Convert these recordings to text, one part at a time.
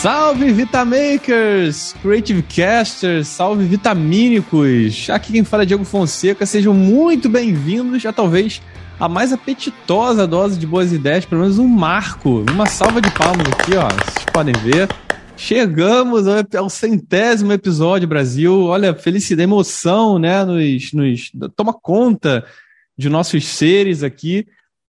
Salve Vitamakers, Creative Casters, salve Vitamínicos. Aqui quem fala é Diego Fonseca. Sejam muito bem-vindos a talvez a mais apetitosa dose de boas ideias, pelo menos um marco. Uma salva de palmas aqui, ó. Vocês podem ver. Chegamos ao centésimo episódio, Brasil. Olha, felicidade, emoção, né? Nos, nos toma conta de nossos seres aqui.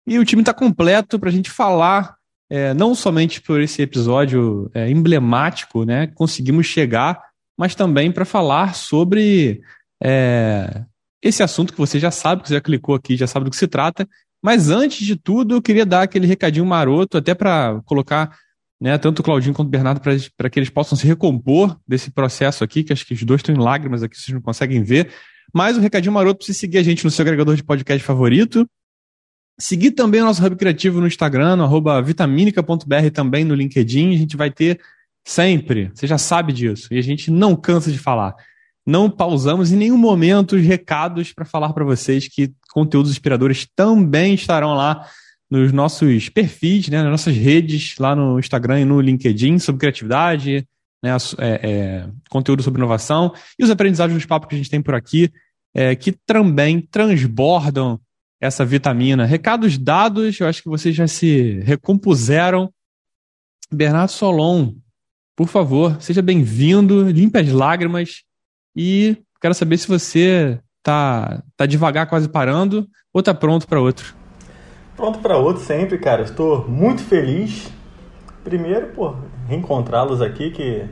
E o time está completo para a gente falar é, não somente por esse episódio é, emblemático, né, conseguimos chegar, mas também para falar sobre é, esse assunto que você já sabe, que você já clicou aqui, já sabe do que se trata. Mas antes de tudo, eu queria dar aquele recadinho maroto, até para colocar né, tanto o Claudinho quanto o Bernardo, para que eles possam se recompor desse processo aqui, que acho que os dois estão em lágrimas aqui, vocês não conseguem ver. Mas o recadinho maroto para você seguir a gente no seu agregador de podcast favorito, Seguir também o nosso Hub Criativo no Instagram, no vitaminica.br também no LinkedIn. A gente vai ter sempre, você já sabe disso, e a gente não cansa de falar. Não pausamos em nenhum momento os recados para falar para vocês que conteúdos inspiradores também estarão lá nos nossos perfis, né, nas nossas redes, lá no Instagram e no LinkedIn, sobre criatividade, né, é, é, conteúdo sobre inovação e os aprendizados dos papos que a gente tem por aqui, é, que também transbordam essa vitamina. Recados dados, eu acho que vocês já se recompuseram. Bernardo Solon, por favor, seja bem-vindo, limpe as lágrimas e quero saber se você tá, tá devagar, quase parando, ou tá pronto para outro. Pronto para outro sempre, cara. Estou muito feliz. Primeiro, por reencontrá-los aqui, que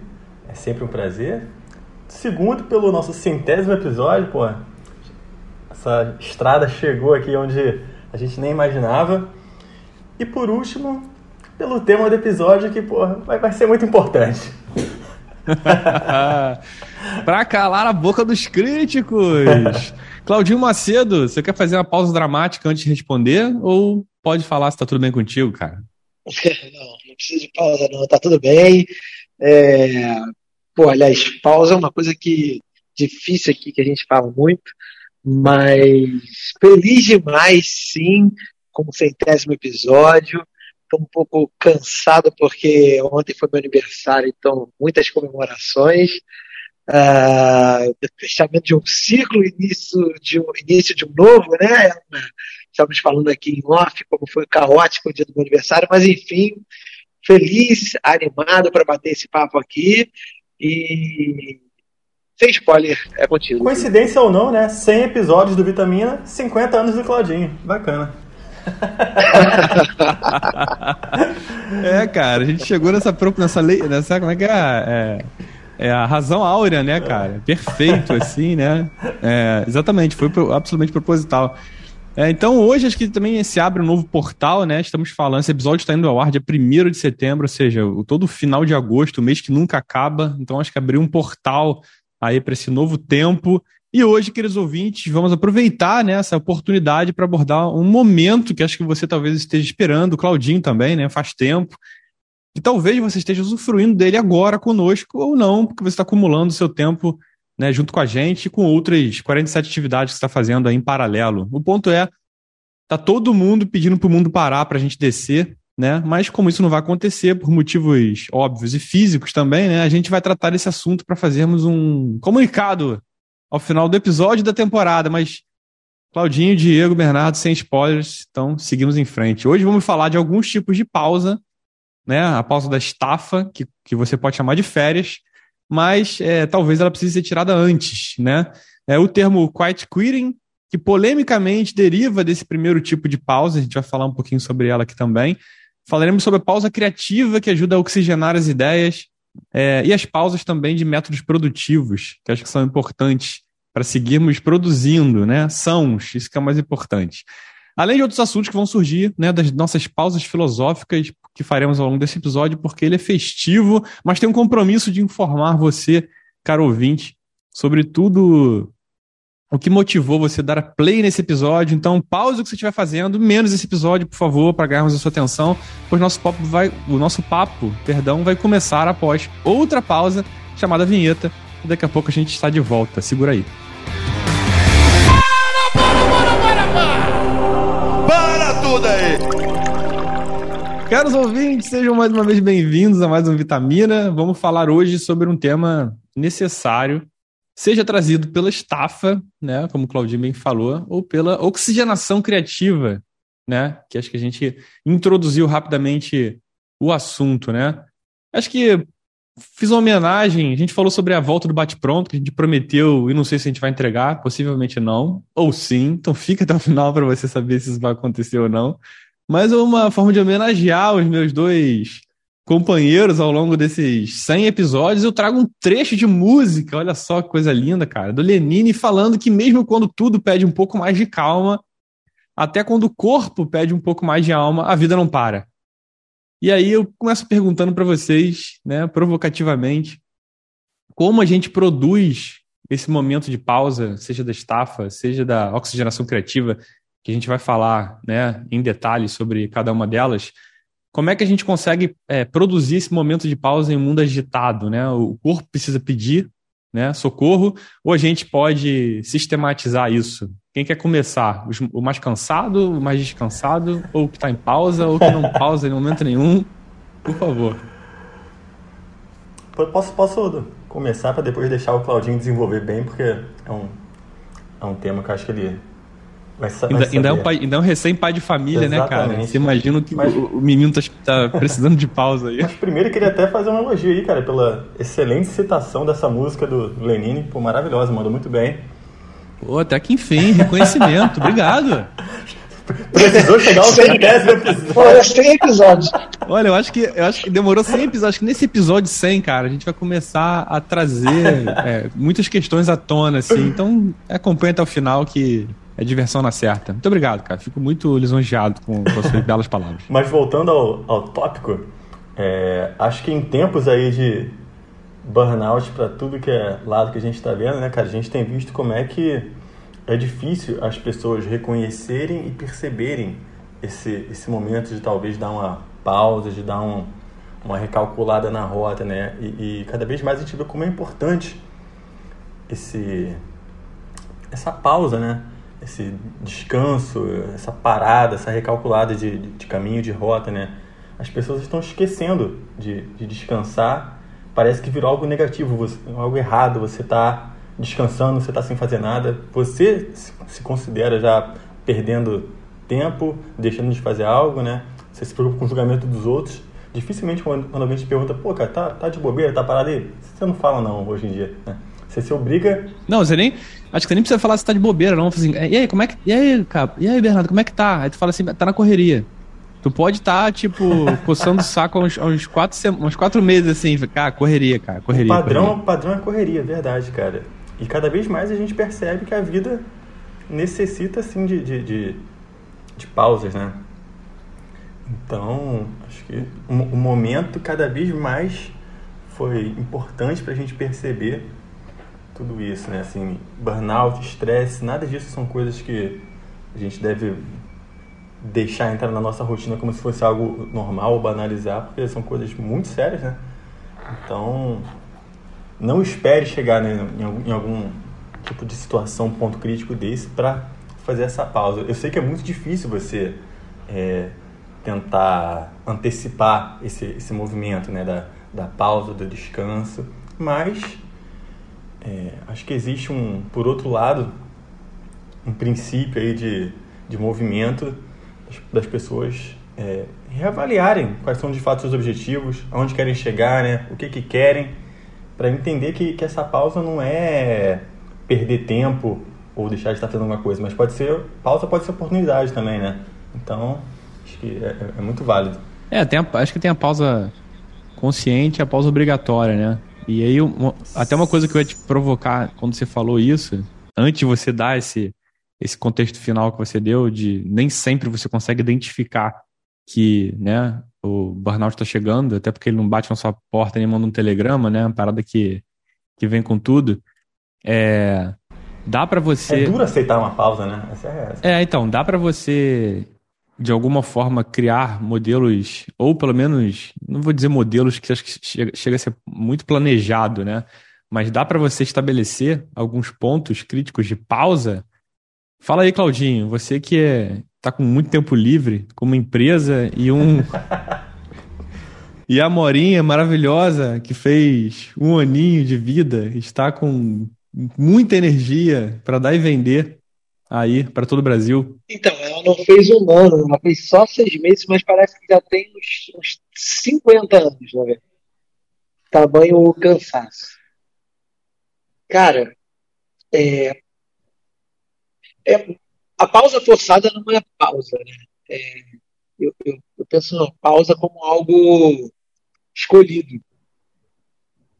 é sempre um prazer. Segundo, pelo nosso centésimo episódio, pô essa estrada chegou aqui onde a gente nem imaginava. E por último, pelo tema do episódio que porra, vai, vai ser muito importante. pra calar a boca dos críticos. Claudinho Macedo, você quer fazer uma pausa dramática antes de responder? Ou pode falar se tá tudo bem contigo, cara? não, não precisa de pausa, não, tá tudo bem. É... Pô, aliás, pausa é uma coisa que difícil aqui que a gente fala muito. Mas feliz demais, sim, com o centésimo episódio. Estou um pouco cansado porque ontem foi meu aniversário, então muitas comemorações. Uh, fechamento de um ciclo, início de um, início de um novo, né? Estamos falando aqui em off como foi caótico o dia do meu aniversário, mas enfim, feliz, animado para bater esse papo aqui e sem spoiler, é contigo. Coincidência ou não, né? 100 episódios do Vitamina, 50 anos do Claudinho. Bacana. é, cara, a gente chegou nessa, nessa lei, nessa, como é que é? é, é a razão áurea, né, cara? Perfeito, assim, né? É, exatamente, foi absolutamente proposital. É, então, hoje acho que também se abre um novo portal, né? Estamos falando, esse episódio está indo ao ar dia 1 de setembro, ou seja, o, todo final de agosto, o mês que nunca acaba. Então, acho que abriu um portal aí para esse novo tempo. E hoje, queridos ouvintes, vamos aproveitar né, essa oportunidade para abordar um momento que acho que você talvez esteja esperando, o Claudinho também, né? Faz tempo. E talvez você esteja usufruindo dele agora conosco ou não, porque você está acumulando seu tempo né, junto com a gente com outras 47 atividades que você está fazendo aí em paralelo. O ponto é, tá todo mundo pedindo para o mundo parar para a gente descer né? Mas como isso não vai acontecer por motivos óbvios e físicos também, né? A gente vai tratar desse assunto para fazermos um comunicado ao final do episódio da temporada, mas Claudinho, Diego, Bernardo, sem spoilers, então seguimos em frente. Hoje vamos falar de alguns tipos de pausa, né? A pausa da estafa, que, que você pode chamar de férias, mas é, talvez ela precise ser tirada antes, né? É, o termo quiet quitting, que polemicamente deriva desse primeiro tipo de pausa, a gente vai falar um pouquinho sobre ela aqui também, Falaremos sobre a pausa criativa, que ajuda a oxigenar as ideias, é, e as pausas também de métodos produtivos, que acho que são importantes para seguirmos produzindo, né? São, isso que é o mais importante. Além de outros assuntos que vão surgir, né, das nossas pausas filosóficas que faremos ao longo desse episódio, porque ele é festivo, mas tem um compromisso de informar você, caro ouvinte, sobre tudo o que motivou você a dar play nesse episódio. Então, pause o que você estiver fazendo, menos esse episódio, por favor, para ganharmos a sua atenção, pois nosso papo vai, o nosso papo, perdão, vai começar após outra pausa chamada vinheta. E daqui a pouco a gente está de volta. Segura aí. Para, para, para, para! Para tudo aí! Caros ouvintes, sejam mais uma vez bem-vindos a mais um Vitamina. Vamos falar hoje sobre um tema necessário, seja trazido pela estafa, né, como o Claudinho bem falou, ou pela oxigenação criativa, né, que acho que a gente introduziu rapidamente o assunto, né. Acho que fiz uma homenagem, a gente falou sobre a volta do bate-pronto, que a gente prometeu e não sei se a gente vai entregar, possivelmente não, ou sim, então fica até o final para você saber se isso vai acontecer ou não. Mas é uma forma de homenagear os meus dois companheiros ao longo desses 100 episódios. Eu trago um trecho de música, olha só que coisa linda, cara, do Lenine falando que mesmo quando tudo pede um pouco mais de calma, até quando o corpo pede um pouco mais de alma, a vida não para. E aí eu começo perguntando para vocês, né, provocativamente, como a gente produz esse momento de pausa, seja da estafa, seja da oxigenação criativa, que a gente vai falar né, em detalhes sobre cada uma delas, como é que a gente consegue é, produzir esse momento de pausa em um mundo agitado? Né? O corpo precisa pedir né, socorro, ou a gente pode sistematizar isso? Quem quer começar? O mais cansado, o mais descansado, ou que está em pausa, ou que não pausa em momento nenhum? Por favor. Posso, posso começar para depois deixar o Claudinho desenvolver bem, porque é um, é um tema que eu acho que ele Ainda, ainda, é um pai, ainda é um recém-pai de família, Exatamente. né, cara? Você imagina que mas, o, o, menino tá, tá precisando de pausa aí. Mas primeiro eu queria até fazer um elogio aí, cara, pela excelente citação dessa música do Lenine. Pô, maravilhosa, mandou muito bem. Pô, até que enfim, reconhecimento. Obrigado. Precisou chegar ao 100 episódio. Foi 100 episódios. Olha, eu acho, que, eu acho que demorou 100 episódios. Acho que nesse episódio 100, cara, a gente vai começar a trazer é, muitas questões à tona, assim. Então, acompanha até o final que é diversão na certa. Muito obrigado, cara. Fico muito lisonjeado com, com as suas belas palavras. Mas voltando ao, ao tópico, é, acho que em tempos aí de burnout para tudo que é lado que a gente está vendo, né, cara? A gente tem visto como é que é difícil as pessoas reconhecerem e perceberem esse, esse momento de talvez dar uma pausa, de dar um, uma recalculada na rota, né? E, e cada vez mais a gente vê como é importante esse essa pausa, né? Esse descanso, essa parada, essa recalculada de, de, caminho, de rota, né? As pessoas estão esquecendo de, de descansar. Parece que virou algo negativo, você, algo errado. Você está descansando, você está sem fazer nada. Você se considera já perdendo tempo, deixando de fazer algo, né? Você se preocupa com o julgamento dos outros. Dificilmente quando, quando alguém te pergunta, pô, cara, tá, tá de bobeira, tá parado aí? Você não fala não hoje em dia, né? Você se obriga. Não, você nem. Acho que você nem precisa falar se tá de bobeira, não. Assim, e aí, como é que. E aí, cara? E aí, Bernardo, como é que tá? Aí tu fala assim, tá na correria. Tu pode estar, tá, tipo, coçando o saco há uns, uns, quatro, uns quatro meses, assim, cara, correria, cara, correria. O padrão, correria. padrão é correria, verdade, cara. E cada vez mais a gente percebe que a vida necessita, assim, de, de, de, de pausas, né? Então, acho que o, o momento cada vez mais foi importante para a gente perceber tudo isso, né? Assim, burnout, estresse, nada disso são coisas que a gente deve deixar entrar na nossa rotina como se fosse algo normal banalizar, porque são coisas muito sérias, né? Então, não espere chegar né, em, algum tipo de situação, ponto crítico desse, para fazer essa pausa. Eu sei que é muito difícil você é, tentar antecipar esse, esse movimento né, da, da pausa, do descanso, mas é, acho que existe um, por outro lado, um princípio aí de, de movimento das pessoas é, reavaliarem quais são de fato seus objetivos, aonde querem chegar, né, o que, que querem, para entender que, que essa pausa não é perder tempo ou deixar de estar fazendo alguma coisa, mas pode ser pausa pode ser oportunidade também, né? Então acho que é, é muito válido. É, tem a, acho que tem a pausa consciente a pausa obrigatória, né? E aí, uma, até uma coisa que eu ia te provocar quando você falou isso, antes de você dar esse, esse contexto final que você deu, de nem sempre você consegue identificar que né, o burnout está chegando, até porque ele não bate na sua porta nem manda um telegrama, né? Uma parada que, que vem com tudo. É, dá para você. É duro aceitar uma pausa, né? Essa é, essa. é, então, dá para você de alguma forma criar modelos, ou pelo menos, não vou dizer modelos que acho que chega, chega a ser muito planejado, né? Mas dá para você estabelecer alguns pontos críticos de pausa. Fala aí, Claudinho, você que é, tá com muito tempo livre, com uma empresa e um E a Morinha maravilhosa, que fez um aninho de vida, está com muita energia para dar e vender aí para todo o Brasil. Então, ela não fez um ano, ela fez só seis meses, mas parece que já tem uns, uns 50 anos, né? Tamanho cansaço. Cara, é, é, a pausa forçada não é pausa, né? É, eu, eu, eu, penso na pausa como algo escolhido.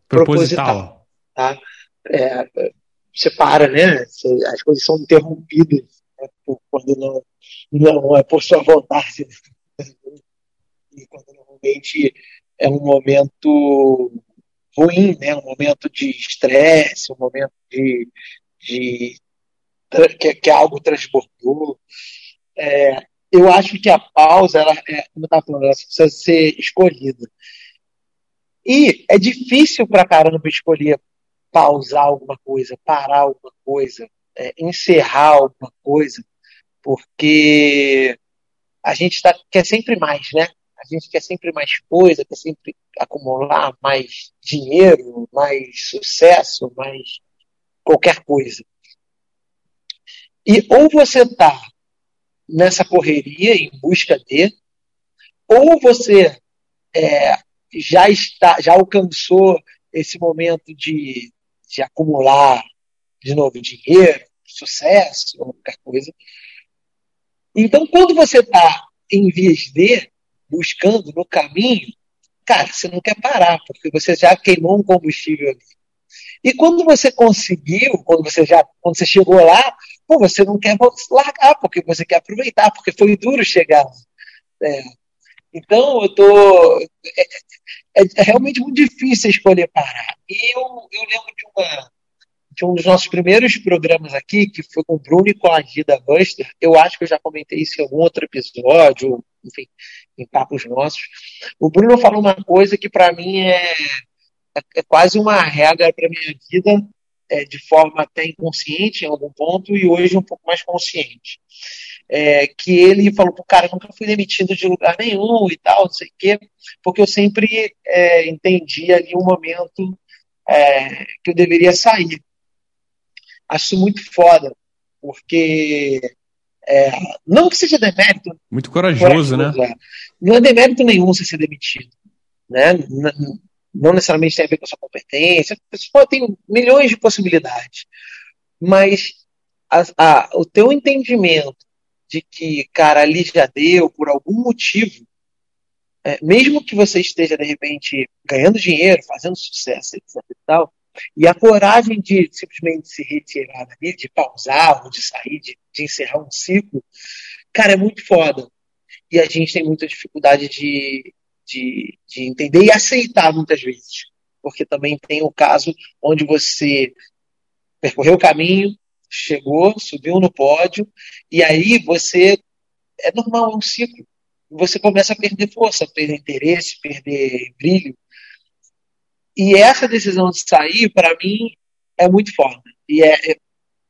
Proposital. proposital tá? É, você para, né? As coisas são interrompidas né? quando não, não é por sua vontade. E quando normalmente é um momento ruim, né? Um momento de estresse, um momento de, de que, que algo transbordou. É, eu acho que a pausa, ela, é, como eu estava falando, ela precisa ser escolhida. E é difícil para caramba escolher pausar alguma coisa, parar alguma coisa, é, encerrar alguma coisa, porque a gente tá, quer sempre mais, né? A gente quer sempre mais coisa, quer sempre acumular mais dinheiro, mais sucesso, mais qualquer coisa. E ou você está nessa correria em busca de, ou você é, já está, já alcançou esse momento de de acumular de novo dinheiro, sucesso, qualquer coisa. Então, quando você está em vias de, buscando no caminho, cara, você não quer parar, porque você já queimou um combustível ali. E quando você conseguiu, quando você já, quando você chegou lá, pô, você não quer largar, porque você quer aproveitar, porque foi duro chegar. É. Então, eu tô. É, é, é, realmente muito difícil escolher parar. E eu, eu lembro de, uma, de um dos nossos primeiros programas aqui, que foi com o Bruno e com a Gida Buster. Eu acho que eu já comentei isso em algum outro episódio, enfim, em papos nossos. O Bruno falou uma coisa que para mim é, é, é, quase uma regra para minha vida, é, de forma até inconsciente em algum ponto, e hoje um pouco mais consciente é, que ele falou pro cara, nunca fui demitido de lugar nenhum e tal, não sei o quê, porque eu sempre é, entendi ali um momento é, que eu deveria sair. Acho muito foda, porque é, não que seja demérito. Muito corajoso, né? corajoso né? Não é demérito nenhum você ser demitido. Né? Não, não necessariamente tem a ver com a sua competência. Pode ter milhões de possibilidades. Mas a, a, o teu entendimento de que, cara, ali já deu por algum motivo, é, mesmo que você esteja, de repente, ganhando dinheiro, fazendo sucesso, etc e tal, e a coragem de simplesmente se retirar dali, de pausar, ou de sair, de, de encerrar um ciclo, cara, é muito foda. E a gente tem muita dificuldade de, de, de entender e aceitar muitas vezes. Porque também tem o caso onde você percorreu o caminho, chegou, subiu no pódio, e aí você. É normal, é um ciclo. Você começa a perder força, perder interesse, perder brilho. E essa decisão de sair, para mim, é muito forte. E é, é,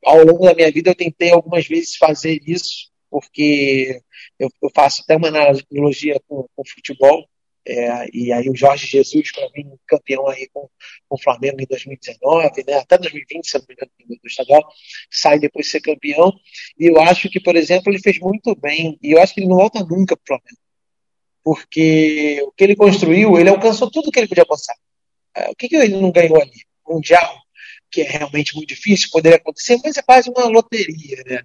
ao longo da minha vida eu tentei algumas vezes fazer isso, porque eu, eu faço até uma analogia com, com futebol. É, e aí o Jorge Jesus, para mim, campeão aí com, com o Flamengo em 2019, né, até 2020, se não me engano, do estadual, sai depois de ser campeão. E eu acho que, por exemplo, ele fez muito bem. E eu acho que ele não volta nunca para o Flamengo. Porque o que ele construiu, ele alcançou tudo que ele podia alcançar. É, o que, que ele não ganhou ali? Mundial, que é realmente muito difícil, poderia acontecer, mas é quase uma loteria, né?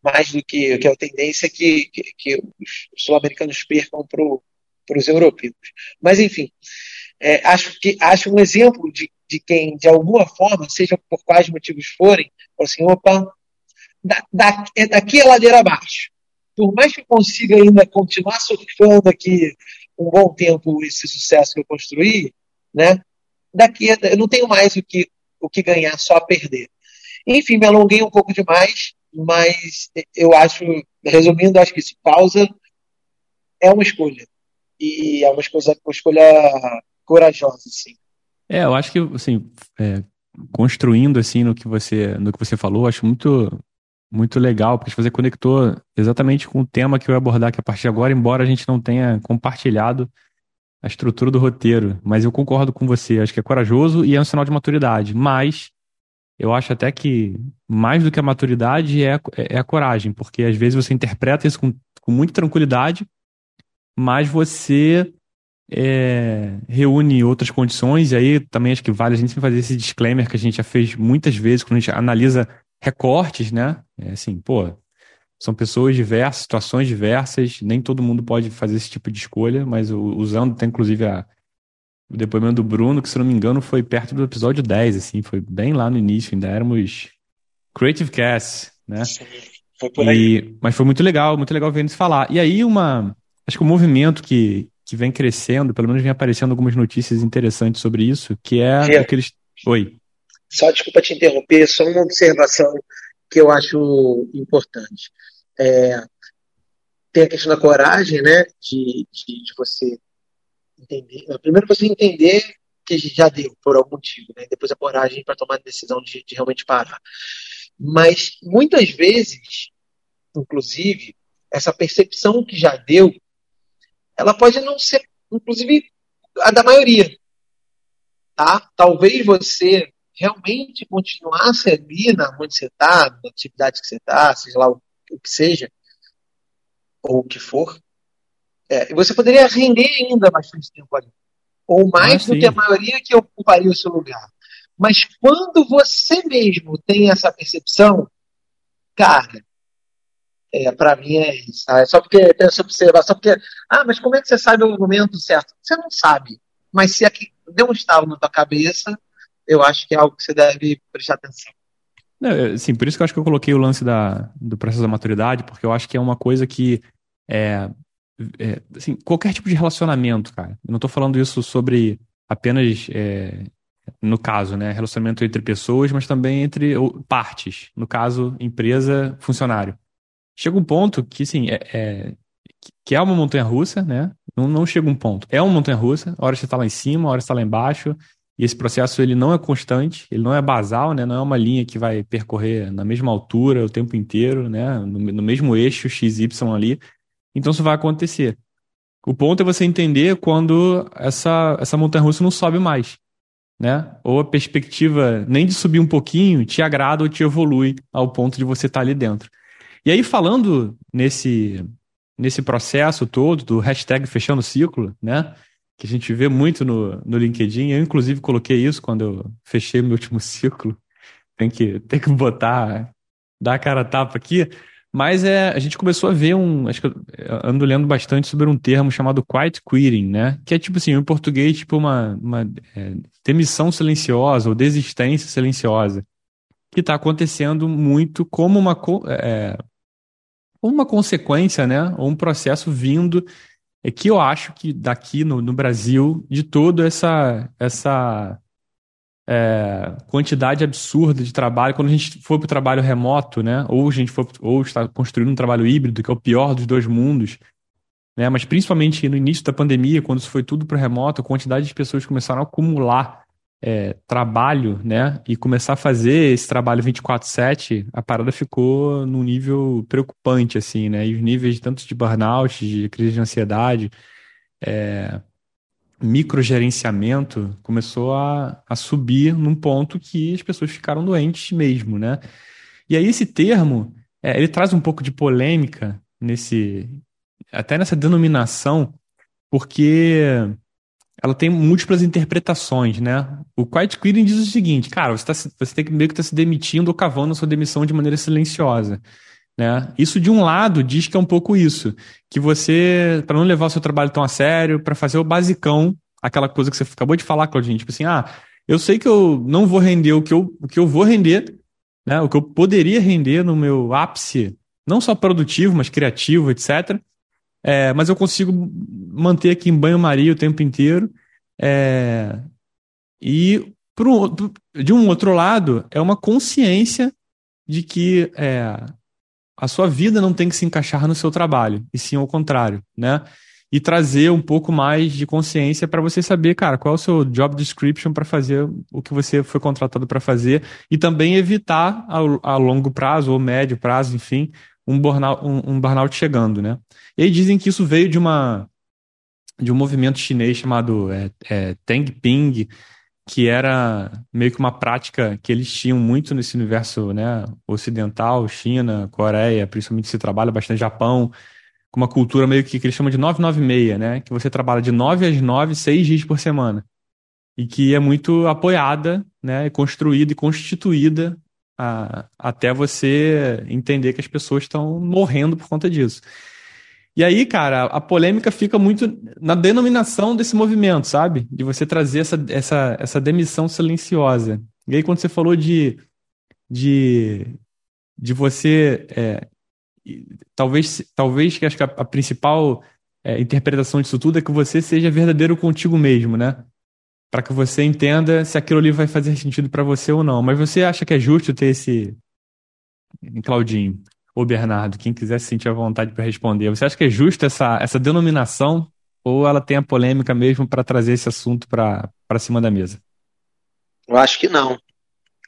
Mais do que, que a tendência que, que, que os sul-americanos percam para para os europeus. Mas, enfim, é, acho, que, acho um exemplo de, de quem, de alguma forma, seja por quais motivos forem, assim, opa, da, da, é daqui a ladeira abaixo. Por mais que consiga ainda continuar surfando aqui um bom tempo esse sucesso que eu construí, né? Daqui eu não tenho mais o que, o que ganhar, só perder. Enfim, me alonguei um pouco demais, mas eu acho, resumindo, acho que isso pausa é uma escolha e é uma escolha, uma escolha corajosa, assim. É, eu acho que, assim, é, construindo, assim, no que você, no que você falou, acho muito, muito legal, porque você conectou exatamente com o tema que eu ia abordar aqui a partir de agora, embora a gente não tenha compartilhado a estrutura do roteiro, mas eu concordo com você. Acho que é corajoso e é um sinal de maturidade. Mas eu acho até que mais do que a maturidade é, é a coragem, porque às vezes você interpreta isso com, com muita tranquilidade, mas você é, reúne outras condições, e aí também acho que vale a gente fazer esse disclaimer que a gente já fez muitas vezes quando a gente analisa recortes, né? É assim, pô, são pessoas diversas, situações diversas, nem todo mundo pode fazer esse tipo de escolha, mas usando até inclusive a, o depoimento do Bruno, que se não me engano foi perto do episódio 10, assim, foi bem lá no início, ainda éramos Creative Cast, né? Sim, foi por aí. E, mas foi muito legal, muito legal ver eles falar. E aí uma, acho que o movimento que, que vem crescendo, pelo menos vem aparecendo algumas notícias interessantes sobre isso, que é aqueles... Oi. Só desculpa te interromper, só uma observação que eu acho importante. É, tem a questão da coragem, né, de, de, de você entender. Primeiro você entender que já deu por algum motivo, né? Depois a coragem para tomar a decisão de, de, realmente parar. Mas muitas vezes, inclusive, essa percepção que já deu, ela pode não ser, inclusive, a da maioria. Tá? Talvez você realmente continuasse ali na onde você está, na atividade que você está, seja lá o, o que seja, ou o que for, é, você poderia render ainda bastante tempo ali. Ou mais ah, do que a maioria que ocuparia o seu lugar. Mas quando você mesmo tem essa percepção, cara, é, para mim é isso. Tá? É só porque tem essa observação, porque, ah, mas como é que você sabe o momento certo? Você não sabe. Mas se aqui deu um estalo na tua cabeça, eu acho que é algo que você deve prestar atenção. É, sim, por isso que eu acho que eu coloquei o lance da, do processo da maturidade, porque eu acho que é uma coisa que é, é, assim, qualquer tipo de relacionamento, cara. Eu não estou falando isso sobre apenas, é, no caso, né, relacionamento entre pessoas, mas também entre partes. No caso, empresa, funcionário. Chega um ponto que, assim, é, é que é uma montanha russa, né? Não, não chega um ponto. É uma montanha russa. A hora você está lá em cima, a hora você está lá embaixo. E esse processo ele não é constante, ele não é basal, né? Não é uma linha que vai percorrer na mesma altura o tempo inteiro, né? No, no mesmo eixo XY ali. Então isso vai acontecer. O ponto é você entender quando essa, essa montanha-russa não sobe mais. Né? Ou a perspectiva nem de subir um pouquinho te agrada ou te evolui ao ponto de você estar tá ali dentro. E aí, falando nesse, nesse processo todo do hashtag fechando o ciclo, né? Que a gente vê muito no, no LinkedIn. Eu, inclusive, coloquei isso quando eu fechei meu último ciclo. Tem que, tem que botar, dar a cara a tapa aqui. Mas é, a gente começou a ver um. Acho que eu ando lendo bastante sobre um termo chamado quiet quitting, né? Que é tipo assim, em português, tipo uma, uma é, demissão silenciosa ou desistência silenciosa. Que está acontecendo muito como uma, é, uma consequência, né? Ou um processo vindo. É que eu acho que daqui no, no Brasil, de toda essa, essa é, quantidade absurda de trabalho. Quando a gente for para o trabalho remoto, né? Ou a gente for, ou está construindo um trabalho híbrido, que é o pior dos dois mundos, né? Mas principalmente no início da pandemia, quando isso foi tudo para remoto, a quantidade de pessoas começaram a acumular é, trabalho, né? E começar a fazer esse trabalho 24/7, a parada ficou num nível preocupante, assim, né? E os níveis tanto de burnout, de crise de ansiedade, é, microgerenciamento começou a, a subir num ponto que as pessoas ficaram doentes mesmo, né? E aí esse termo, é, ele traz um pouco de polêmica nesse, até nessa denominação, porque ela tem múltiplas interpretações, né? O quiet quitting diz o seguinte, cara, você, tá, você tem que meio que tá se demitindo ou cavando a sua demissão de maneira silenciosa. Né? Isso, de um lado, diz que é um pouco isso. Que você, para não levar o seu trabalho tão a sério, para fazer o basicão, aquela coisa que você acabou de falar, Claudinho, tipo assim, ah, eu sei que eu não vou render o que eu, o que eu vou render, né? o que eu poderia render no meu ápice, não só produtivo, mas criativo, etc. É, mas eu consigo manter aqui em banho-maria o tempo inteiro. É, e, pro, de um outro lado, é uma consciência de que é, a sua vida não tem que se encaixar no seu trabalho, e sim ao contrário, né? E trazer um pouco mais de consciência para você saber, cara, qual é o seu job description para fazer o que você foi contratado para fazer e também evitar a, longo prazo ou médio prazo, enfim, um burnout, um, um burnout chegando, né? E aí dizem que isso veio de uma de um movimento chinês chamado é, é, Ping que era meio que uma prática que eles tinham muito nesse universo né, ocidental, China, Coreia, principalmente se trabalha bastante Japão, com uma cultura meio que, que eles chamam de 996, né? Que você trabalha de 9 às 9, 6 dias por semana. E que é muito apoiada, né? Construída e constituída a, até você entender que as pessoas estão morrendo por conta disso. E aí, cara, a polêmica fica muito na denominação desse movimento, sabe? De você trazer essa, essa, essa demissão silenciosa. E aí, quando você falou de, de, de você. É, talvez, talvez que acho que a, a principal é, interpretação disso tudo é que você seja verdadeiro contigo mesmo, né? Para que você entenda se aquilo ali vai fazer sentido para você ou não. Mas você acha que é justo ter esse. Claudinho, ou Bernardo, quem quiser se sentir à vontade para responder. Você acha que é justa essa, essa denominação ou ela tem a polêmica mesmo para trazer esse assunto para cima da mesa? Eu acho que não.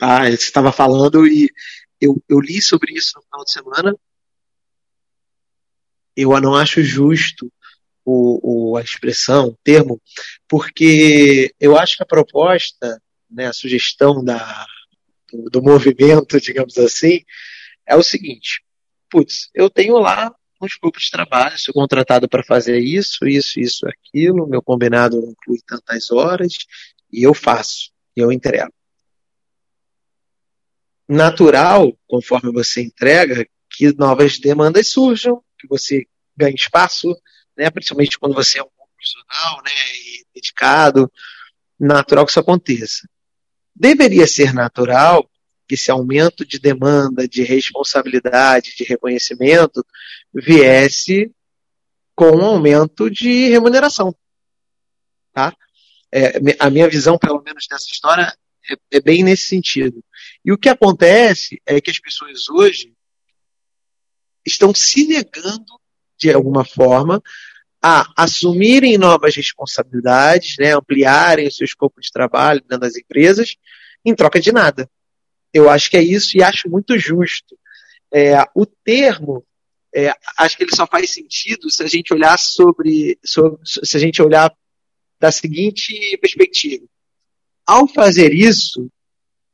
Ah, você estava falando e eu, eu li sobre isso no final de semana. Eu não acho justo o, o, a expressão, o termo, porque eu acho que a proposta, né, a sugestão da, do, do movimento, digamos assim, é o seguinte: putz, eu tenho lá um escopo de trabalho, sou contratado para fazer isso, isso, isso, aquilo, meu combinado inclui tantas horas, e eu faço, e eu entrego. Natural, conforme você entrega, que novas demandas surjam, que você ganhe espaço, né, principalmente quando você é um bom profissional né, e dedicado, natural que isso aconteça. Deveria ser natural que esse aumento de demanda, de responsabilidade, de reconhecimento, viesse com um aumento de remuneração. Tá? É, a minha visão, pelo menos, dessa história é, é bem nesse sentido. E o que acontece é que as pessoas hoje estão se negando, de alguma forma, a assumirem novas responsabilidades, né, ampliarem o seu escopo de trabalho dentro das empresas, em troca de nada. Eu acho que é isso e acho muito justo. É, o termo, é, acho que ele só faz sentido se a gente olhar sobre, sobre, se a gente olhar da seguinte perspectiva. Ao fazer isso,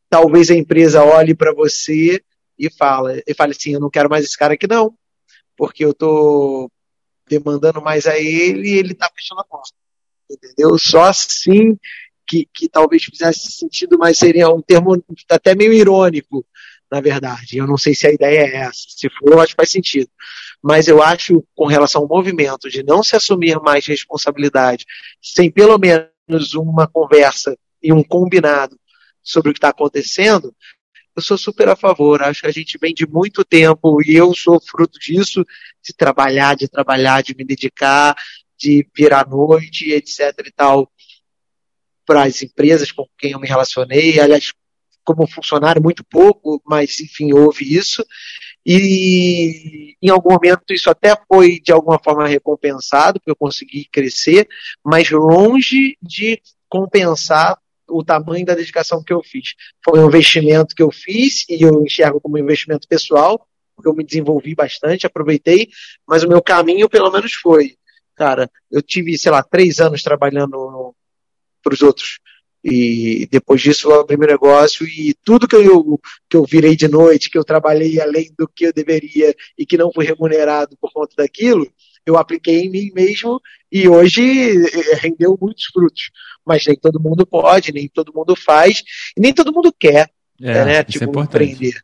talvez a empresa olhe para você e fala, e fale assim, eu não quero mais esse cara aqui não, porque eu estou demandando mais a ele e ele está fechando a porta. Entendeu? Só assim que, que talvez fizesse sentido, mas seria um termo até meio irônico, na verdade. Eu não sei se a ideia é essa. Se for, eu acho que faz sentido. Mas eu acho, com relação ao movimento de não se assumir mais responsabilidade, sem pelo menos uma conversa e um combinado sobre o que está acontecendo, eu sou super a favor. Acho que a gente vem de muito tempo e eu sou fruto disso, de trabalhar, de trabalhar, de me dedicar, de vir à noite, etc e tal para as empresas com quem eu me relacionei, aliás, como funcionário, muito pouco, mas enfim, houve isso. E em algum momento isso até foi de alguma forma recompensado, porque eu consegui crescer, mas longe de compensar o tamanho da dedicação que eu fiz. Foi um investimento que eu fiz e eu enxergo como um investimento pessoal, porque eu me desenvolvi bastante, aproveitei, mas o meu caminho pelo menos foi, cara, eu tive, sei lá, três anos trabalhando para os outros. E depois disso eu abri meu negócio e tudo que eu, que eu virei de noite, que eu trabalhei além do que eu deveria e que não fui remunerado por conta daquilo, eu apliquei em mim mesmo e hoje eh, rendeu muitos frutos. Mas nem todo mundo pode, nem todo mundo faz, e nem todo mundo quer, é, né? É tipo, é empreender.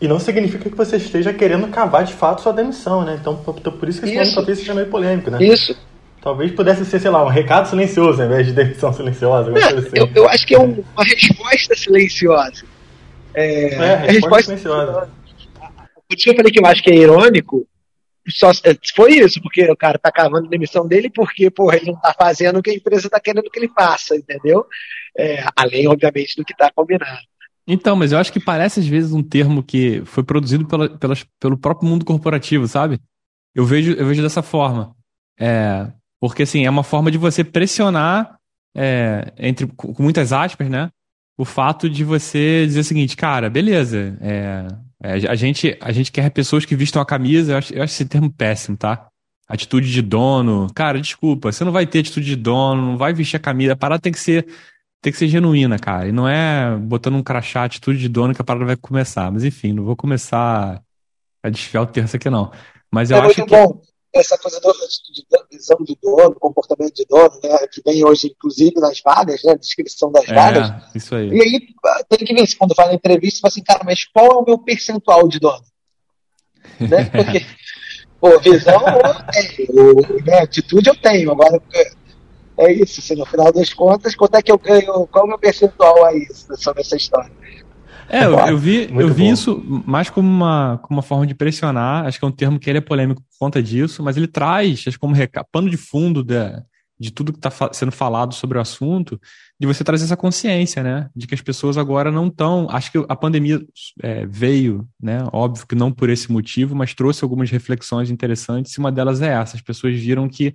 E não significa que você esteja querendo cavar de fato sua demissão, né? Então, por isso que esse isso. talvez seja meio polêmico, né? Isso. Talvez pudesse ser, sei lá, um recado silencioso ao invés de demissão silenciosa. É, assim. eu, eu, acho que é um, uma resposta silenciosa. É, é resposta, resposta silenciosa. Por isso que eu falei que eu acho que é irônico. Só, é, foi isso, porque o cara tá cavando a demissão dele porque, porra, ele não tá fazendo o que a empresa tá querendo que ele faça, entendeu? É, além, obviamente, do que tá combinado. Então, mas eu acho que parece às vezes um termo que foi produzido pela, pelas, pelo próprio mundo corporativo, sabe? Eu vejo, eu vejo dessa forma. É, porque, assim, é uma forma de você pressionar, é, entre, com muitas aspas, né? O fato de você dizer o seguinte, cara, beleza, é, é, a, gente, a gente quer pessoas que vistam a camisa, eu acho, eu acho esse termo péssimo, tá? atitude de dono. Cara, desculpa, você não vai ter atitude de dono, não vai vestir a camisa. A parada tem que ser, tem que ser genuína, cara. E não é botando um crachá, atitude de dono que a parada vai começar. Mas enfim, não vou começar a desfiar o terço aqui, não. Mas eu é acho que. bom essa coisa da visão de dono, comportamento de dono, né, que vem hoje, inclusive, nas vagas, né, descrição das É, vagas. isso aí. E aí tem que ver se quando faz a entrevista, fala assim, cara, mas qual é o meu percentual de dono? né? Porque, pô, visão eu tenho, né, atitude eu tenho, agora é isso, assim, no final das contas, quanto é que eu ganho, qual é o meu percentual aí sobre essa história? É, eu, eu vi, Muito eu vi bom. isso mais como uma, como uma forma de pressionar. Acho que é um termo que ele é polêmico por conta disso, mas ele traz, acho como reca- pano de fundo da, de tudo que está sendo falado sobre o assunto, de você trazer essa consciência, né? De que as pessoas agora não estão. Acho que a pandemia é, veio, né? Óbvio que não por esse motivo, mas trouxe algumas reflexões interessantes. E uma delas é essa: as pessoas viram que,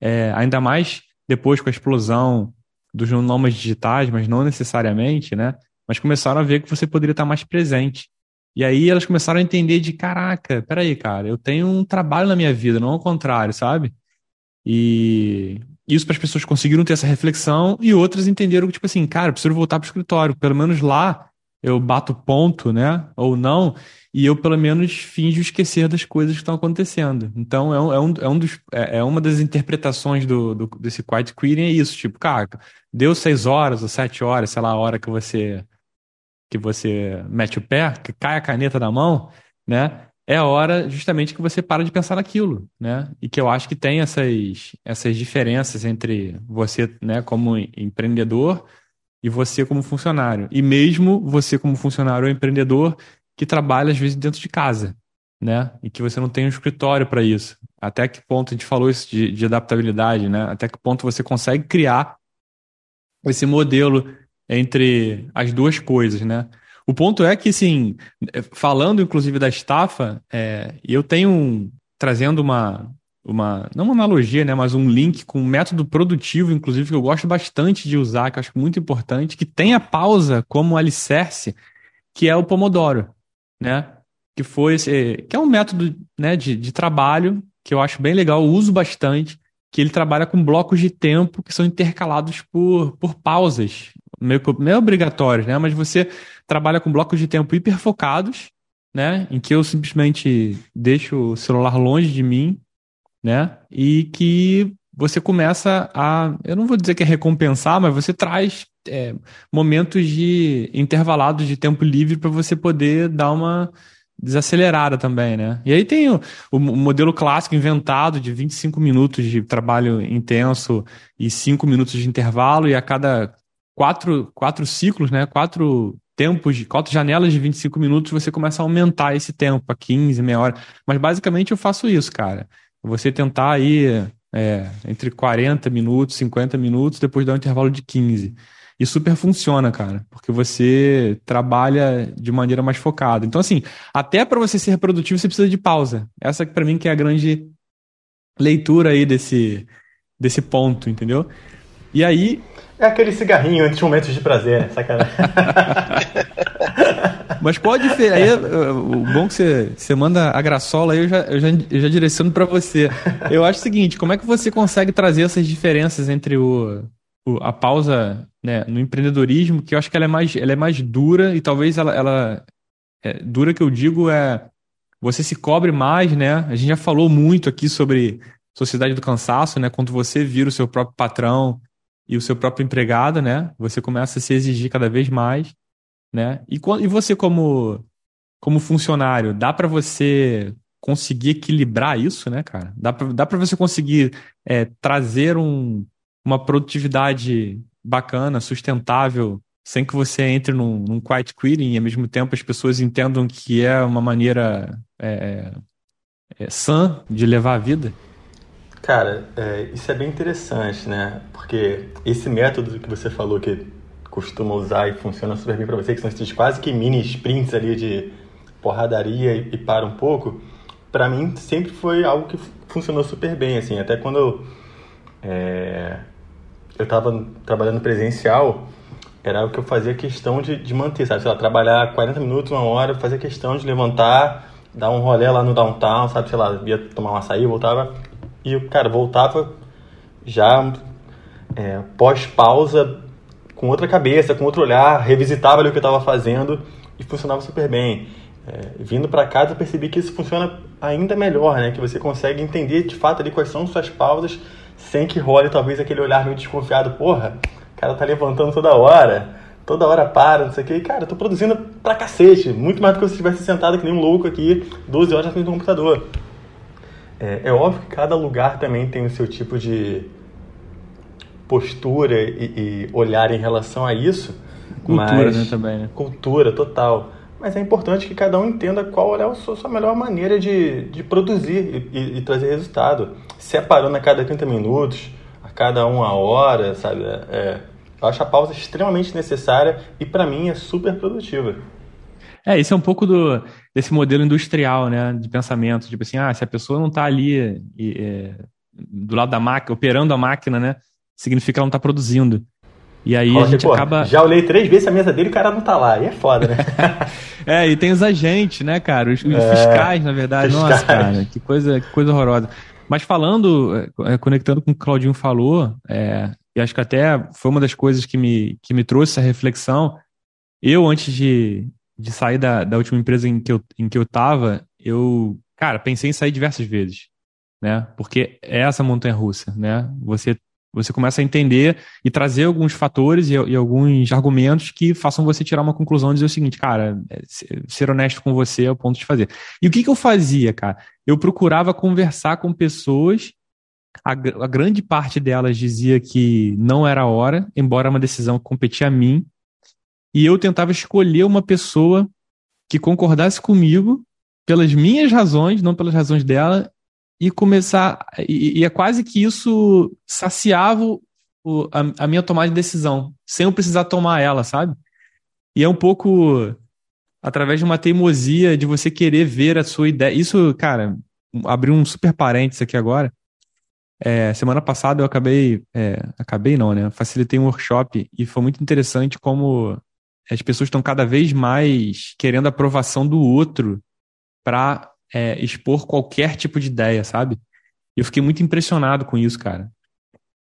é, ainda mais depois com a explosão dos nomes digitais, mas não necessariamente, né? Mas começaram a ver que você poderia estar mais presente. E aí elas começaram a entender de caraca, peraí, cara, eu tenho um trabalho na minha vida, não ao contrário, sabe? E isso para as pessoas conseguiram ter essa reflexão e outras entenderam que, tipo assim, cara, preciso voltar para o escritório. Pelo menos lá eu bato ponto, né? Ou não, e eu pelo menos finjo esquecer das coisas que estão acontecendo. Então é um, é um, é um dos, é, é uma das interpretações do, do, desse quiet quitting é isso, tipo, cara, deu seis horas ou sete horas, sei lá, a hora que você que você mete o pé, que cai a caneta da mão, né? É a hora justamente que você para de pensar naquilo, né? E que eu acho que tem essas, essas diferenças entre você, né, como empreendedor e você como funcionário. E mesmo você como funcionário ou empreendedor que trabalha às vezes dentro de casa, né? E que você não tem um escritório para isso. Até que ponto a gente falou isso de, de adaptabilidade, né? Até que ponto você consegue criar esse modelo entre as duas coisas, né? O ponto é que, assim, falando inclusive da estafa, é, eu tenho trazendo uma, uma, não uma analogia, né, mas um link com um método produtivo, inclusive, que eu gosto bastante de usar, que eu acho muito importante, que tem a pausa como alicerce, que é o Pomodoro, né? Que foi esse, que é um método né, de, de trabalho que eu acho bem legal, eu uso bastante, que ele trabalha com blocos de tempo que são intercalados por, por pausas, meio, meio obrigatórios, né? Mas você trabalha com blocos de tempo hiperfocados, né? Em que eu simplesmente deixo o celular longe de mim, né? E que você começa a, eu não vou dizer que é recompensar, mas você traz é, momentos de intervalados de tempo livre para você poder dar uma desacelerada também, né? E aí tem o, o, modelo clássico inventado de 25 minutos de trabalho intenso e 5 minutos de intervalo, e a cada quatro, quatro ciclos, né? Quatro tempos, de quatro janelas de 25 minutos, você começa a aumentar esse tempo para 15, meia hora. Mas basicamente eu faço isso, cara. Você tentar aí é, entre 40 minutos, 50 minutos, depois dar um intervalo de 15. E super funciona, cara, porque você trabalha de maneira mais focada. Então, assim, até para você ser produtivo, você precisa de pausa. Essa para mim que é a grande leitura aí desse, desse ponto, entendeu? E aí. É aquele cigarrinho de momentos de prazer, né? Sacanagem. Mas pode ser. Aí, o bom que você, você manda a graçola aí, eu já, eu já, eu já direciono para você. Eu acho o seguinte: como é que você consegue trazer essas diferenças entre o, o, a pausa né, no empreendedorismo, que eu acho que ela é mais, ela é mais dura e talvez ela. ela é, dura que eu digo é. Você se cobre mais, né? A gente já falou muito aqui sobre sociedade do cansaço, né? Quando você vira o seu próprio patrão e o seu próprio empregado, né? Você começa a se exigir cada vez mais né? E, e você como como funcionário, dá para você conseguir equilibrar isso, né, cara? Dá para você conseguir é, trazer um, uma produtividade bacana, sustentável, sem que você entre num, num quiet quitting e ao mesmo tempo as pessoas entendam que é uma maneira é, é, sã de levar a vida? Cara, é, isso é bem interessante, né? Porque esse método que você falou que costuma usar e funciona super bem para você, que são esses quase que mini sprints ali de porradaria e, e para um pouco, para mim sempre foi algo que funcionou super bem, assim, até quando eu, é, eu tava trabalhando presencial, era o que eu fazia questão de, de manter, sabe, sei lá, trabalhar 40 minutos, uma hora, fazer questão de levantar, dar um rolê lá no downtown, sabe, sei lá, ia tomar um açaí, voltava, e, cara, voltava já é, pós-pausa com outra cabeça, com outro olhar, revisitava ali o que eu estava fazendo e funcionava super bem. É, vindo para casa percebi que isso funciona ainda melhor, né? Que você consegue entender de fato ali quais são suas pausas sem que role talvez aquele olhar meio desconfiado. Porra, o cara tá levantando toda hora, toda hora para, não sei o que. Cara, eu tô produzindo pra cacete, muito mais do que se estivesse sentado que nem um louco aqui 12 horas na frente do computador. É, é óbvio que cada lugar também tem o seu tipo de postura e, e olhar em relação a isso. Cultura, mas, né, também, né? Cultura, total. Mas é importante que cada um entenda qual é a sua, sua melhor maneira de, de produzir e, e, e, trazer resultado. Separando a cada 30 minutos, a cada uma hora, sabe? É, é eu acho a pausa extremamente necessária e para mim é super produtiva. É, isso é um pouco do, desse modelo industrial, né, de pensamento, tipo assim, ah, se a pessoa não está ali e, é, do lado da máquina, operando a máquina, né, significa que ela não está produzindo. E aí a gente acaba. Já olhei três vezes a mesa dele e o cara não tá lá. E é foda, né? é, e tem os agentes, né, cara? Os, os é, fiscais, na verdade. Fiscais. Nossa, cara, que coisa, que coisa horrorosa. Mas falando, é, conectando com o que o Claudinho falou, é, e acho que até foi uma das coisas que me, que me trouxe essa reflexão. Eu, antes de, de sair da, da última empresa em que, eu, em que eu tava, eu, cara, pensei em sair diversas vezes, né? Porque é essa montanha russa, né? Você você começa a entender e trazer alguns fatores e, e, alguns argumentos que façam você tirar uma conclusão e dizer o seguinte, cara, é, ser honesto com você é o ponto de fazer. E o que, que eu fazia, cara? Eu procurava conversar com pessoas, a, a grande parte delas dizia que não era a hora, embora uma decisão que competia a mim, e eu tentava escolher uma pessoa que concordasse comigo pelas minhas razões, não pelas razões dela, e começar. E, e é quase que isso saciava o, a, a, minha tomada de decisão, sem eu precisar tomar ela, sabe? E é um pouco através de uma teimosia de você querer ver a sua ideia. Isso, cara, abri um super parênteses aqui agora. É, semana passada eu acabei, é, acabei não, né? Facilitei um workshop e foi muito interessante como as pessoas estão cada vez mais querendo a aprovação do outro para é, expor qualquer tipo de ideia, sabe? Eu fiquei muito impressionado com isso, cara.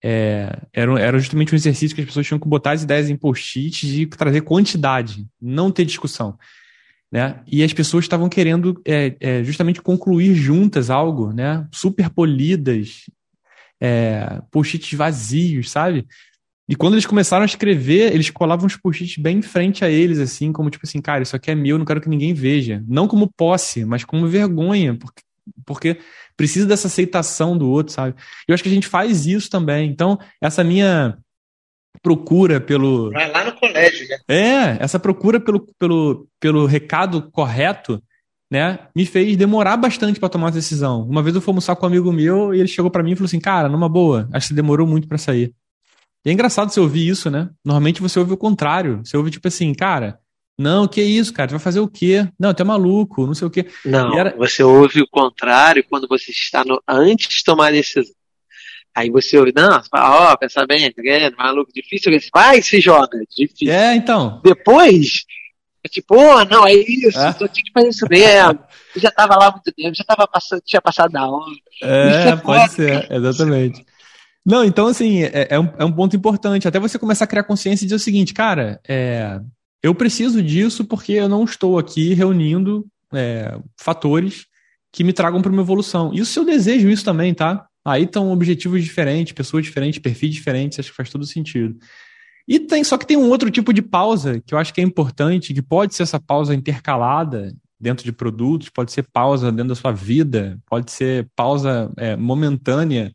É, era, era justamente um exercício que as pessoas tinham que botar as ideias em post-its e trazer quantidade, não ter discussão. Né? E as pessoas estavam querendo é, é, justamente concluir juntas algo, né? super polidas, é, post-its vazios, sabe? E quando eles começaram a escrever, eles colavam os post-its bem em frente a eles, assim, como tipo assim, cara, isso aqui é meu, não quero que ninguém veja. Não como posse, mas como vergonha, porque, porque precisa dessa aceitação do outro, sabe? Eu acho que a gente faz isso também. Então, essa minha procura pelo. Vai lá no colégio, né? É, essa procura pelo, pelo, pelo recado correto, né, me fez demorar bastante para tomar a decisão. Uma vez eu fui almoçar com um amigo meu e ele chegou para mim e falou assim: Cara, numa boa, acho que você demorou muito para sair. E é engraçado você ouvir isso, né? Normalmente você ouve o contrário. Você ouve tipo assim, cara, não, que isso, cara? Tu vai fazer o quê? Não, tu é maluco, não sei o quê. Não, era... você ouve o contrário quando você está no, antes de tomar a decisão. Aí você ouve, não, ó, oh, pensa bem, é maluco, difícil, vai se joga, difícil. É, então. Depois, é tipo, oh, não, é isso, é? tô aqui que fazer isso mesmo. Eu já tava lá há muito tempo, já tava passando, tinha passado da hora. É, é pode ser, exatamente. Não, então, assim, é, é, um, é um ponto importante. Até você começar a criar consciência e dizer o seguinte, cara, é, eu preciso disso porque eu não estou aqui reunindo é, fatores que me tragam para uma evolução. Isso eu desejo isso também, tá? Aí estão objetivos diferentes, pessoas diferentes, perfis diferentes, acho que faz todo sentido. E tem, só que tem um outro tipo de pausa que eu acho que é importante, que pode ser essa pausa intercalada dentro de produtos, pode ser pausa dentro da sua vida, pode ser pausa é, momentânea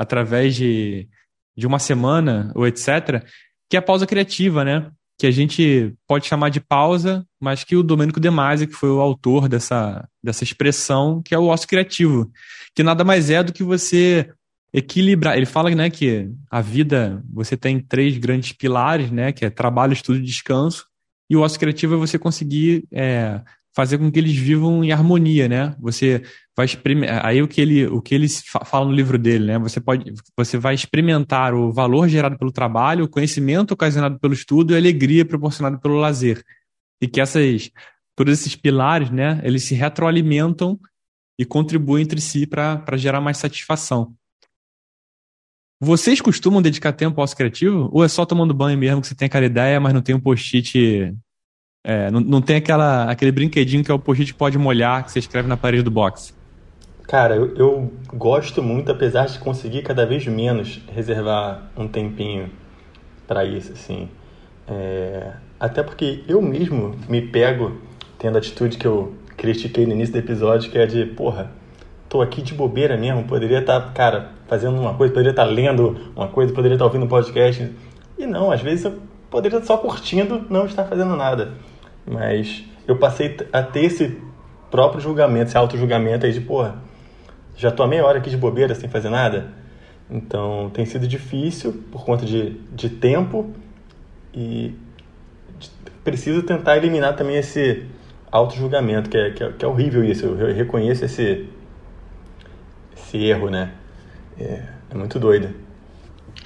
através de, de uma semana ou etc., que é a pausa criativa, né? Que a gente pode chamar de pausa, mas que o Domênico De Masi, que foi o autor dessa, dessa expressão, que é o ócio criativo, que nada mais é do que você equilibrar. Ele fala né, que a vida, você tem três grandes pilares, né? Que é trabalho, estudo e descanso. E o ócio criativo é você conseguir é, fazer com que eles vivam em harmonia, né? Você vai aí o que ele o que ele fala no livro dele, né? Você pode você vai experimentar o valor gerado pelo trabalho, o conhecimento ocasionado pelo estudo e a alegria proporcionada pelo lazer. E que essas todos esses pilares, né, eles se retroalimentam e contribuem entre si para gerar mais satisfação. Vocês costumam dedicar tempo ao criativo? Ou é só tomando banho mesmo que você tem aquela ideia, mas não tem um post-it. É, não, não tem aquela, aquele brinquedinho que é o post-it pode molhar que você escreve na parede do box? Cara, eu, eu gosto muito, apesar de conseguir cada vez menos reservar um tempinho para isso, assim. É, até porque eu mesmo me pego tendo a atitude que eu critiquei no início do episódio, que é de, porra, tô aqui de bobeira mesmo, poderia estar, tá, cara, fazendo uma coisa, poderia estar tá lendo uma coisa, poderia estar tá ouvindo um podcast. E não, às vezes eu poderia estar só curtindo, não estar fazendo nada. Mas eu passei a ter esse próprio julgamento, esse auto-julgamento aí de, porra, já tô há meia hora aqui de bobeira sem fazer nada. Então tem sido difícil por conta de, de tempo e preciso tentar eliminar também esse auto-julgamento, que é, que, é, que é horrível isso. Eu reconheço esse, esse erro, né? É, é muito doido.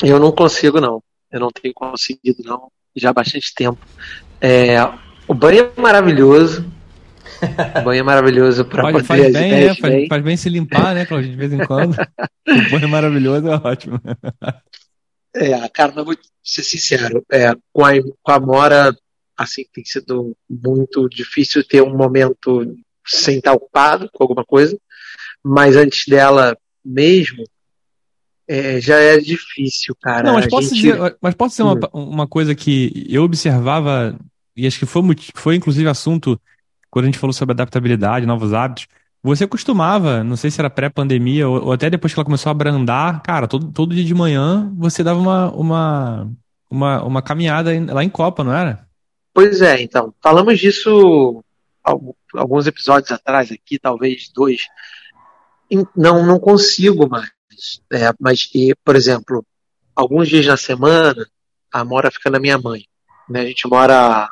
Eu não consigo, não. Eu não tenho conseguido, não. Já há bastante tempo. É, o banho é maravilhoso. O banho é maravilhoso para poder faz bem, é, faz, faz, bem se limpar, né, Claudio, de vez em quando. o banho é maravilhoso, é ótimo. É, cara, mas vou ser sincero, é, com, a, com a Mora, assim, tem sido muito difícil ter um momento sem estar ocupado com alguma coisa mas antes dela mesmo, é, já é difícil, cara. Não, mas posso, gente... dizer, mas posso dizer uma, hum. uma coisa que eu observava, e acho que foi, foi inclusive assunto quando a gente falou sobre adaptabilidade, novos hábitos. Você costumava, não sei se era pré-pandemia ou, ou, até depois que ela começou a abrandar, cara, todo, todo dia de manhã você dava uma, uma, uma, uma caminhada lá em Copa, não era? Pois é, então. Falamos disso alguns episódios atrás aqui, talvez dois não, não consigo mais. É, mas, e, por exemplo, alguns dias na semana, a Mora fica na minha mãe. Né? A gente mora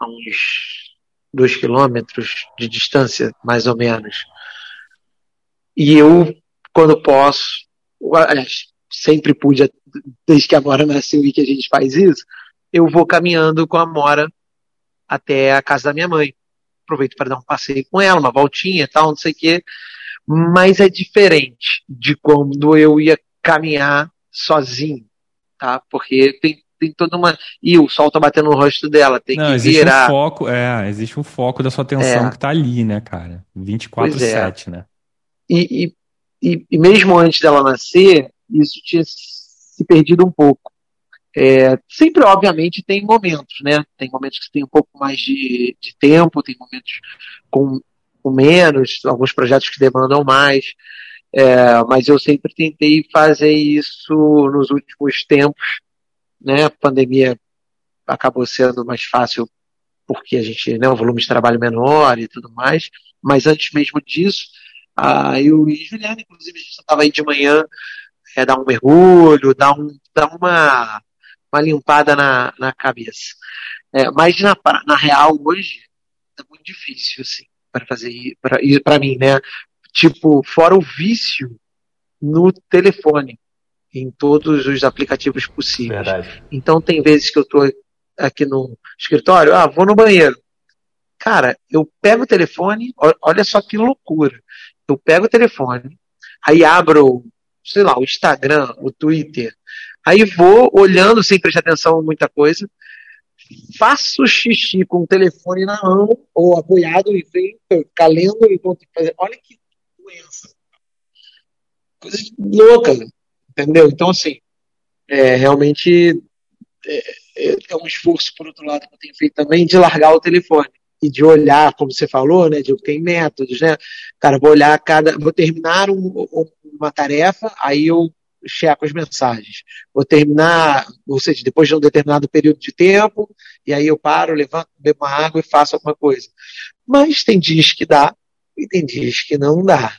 a uns dois quilômetros de distância, mais ou menos. E eu, quando posso, sempre pude, desde que a Mora nasceu e que a gente faz isso, eu vou caminhando com a Mora até a casa da minha mãe. Aproveito para dar um passeio com ela, uma voltinha e tal, não sei o quê mas é diferente de quando eu ia caminhar sozinho, tá? Porque tem, tem toda uma. E o sol tá batendo no rosto dela, tem Não, que existe virar. Um foco, é, existe um foco da sua atenção é. que tá ali, né, cara? 24-7, é. né? E, e, e, mesmo antes dela nascer, isso tinha se perdido um pouco. É, sempre, obviamente, tem momentos, né? Tem momentos que você tem um pouco mais de, de tempo, tem momentos com com menos, alguns projetos que demandam mais, é, mas eu sempre tentei fazer isso nos últimos tempos, né? A pandemia acabou sendo mais fácil porque a gente, né, o volume de trabalho menor e tudo mais, mas antes mesmo disso, a, eu e Juliana, inclusive, a gente estava aí de manhã, é, dar um mergulho, dar, um, dar uma, uma limpada na, na cabeça. É, mas na, na real, hoje, é muito difícil, assim para fazer para mim, né? Tipo, fora o vício no telefone, em todos os aplicativos possíveis. Verdade. Então tem vezes que eu estou aqui no escritório, ah, vou no banheiro. Cara, eu pego o telefone, olha só que loucura. Eu pego o telefone, aí abro, sei lá, o Instagram, o Twitter, aí vou olhando sem prestar atenção em muita coisa, faço xixi com o telefone na mão ou apoiado e vem calendo enquanto fazer. Olha que doença. Coisa louca, entendeu? Então, assim, é, realmente é, é, é, um esforço, por outro lado, que eu tenho feito também, de largar o telefone e de olhar, como você falou, né, de tem métodos, né? Cara, vou olhar cada, vou terminar um, uma tarefa, aí eu checo as mensagens. Vou terminar, ou seja, depois de um determinado período de tempo, e aí eu paro, levanto, bebo uma água e faço alguma coisa. Mas tem dias que dá e tem dias que não dá.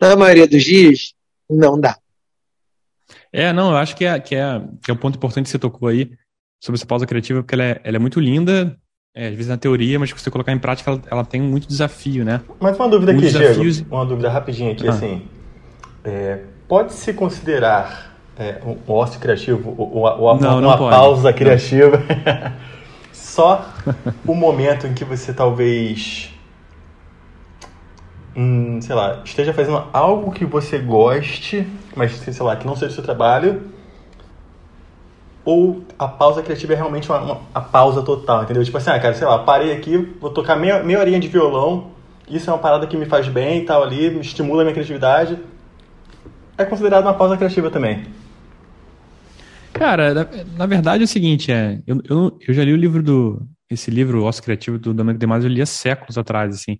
Na maioria dos dias, não dá. É, não, eu acho que é, que é, que é um ponto importante que você tocou aí sobre essa pausa criativa, porque ela é, ela é muito linda, é, às vezes na teoria, mas se você colocar em prática, ela, ela tem muito desafio, né? Mas uma dúvida aqui, desafios... Diego, uma dúvida rapidinha aqui, ah. assim. É, Pode-se considerar é, um ócio criativo, ou, ou não, uma não pausa criativa, só o momento em que você talvez hum, sei lá, esteja fazendo algo que você goste, mas sei lá, que não seja o seu trabalho, ou a pausa criativa é realmente uma, uma, a pausa total, entendeu? Tipo assim, ah, cara, sei lá, parei aqui, vou tocar meia, meia horinha de violão, isso é uma parada que me faz bem e tal ali, me estimula a minha criatividade. É considerado uma pausa criativa também. Cara, na, na verdade é o seguinte, é, eu, eu, eu já li o livro do. Esse livro, Osso Criativo, do Domenico De Masi, eu li há séculos atrás, assim.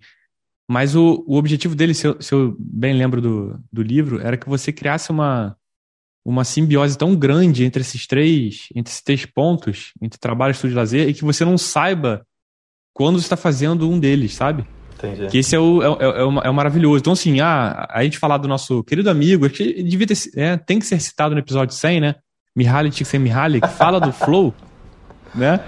Mas o, o objetivo dele, se eu, se eu bem lembro do, do livro, era que você criasse uma, uma simbiose tão grande entre esses três, entre esses três pontos, entre trabalho, estudo e lazer, e que você não saiba quando você está fazendo um deles, sabe? Entendi. Que esse é o, é, é, é, o, é o maravilhoso. Então, assim, ah, a gente falar do nosso querido amigo, que devia ter, é, tem que ser citado no episódio 100, né? Mihaly Csikszentmihalyi, que fala do flow, né?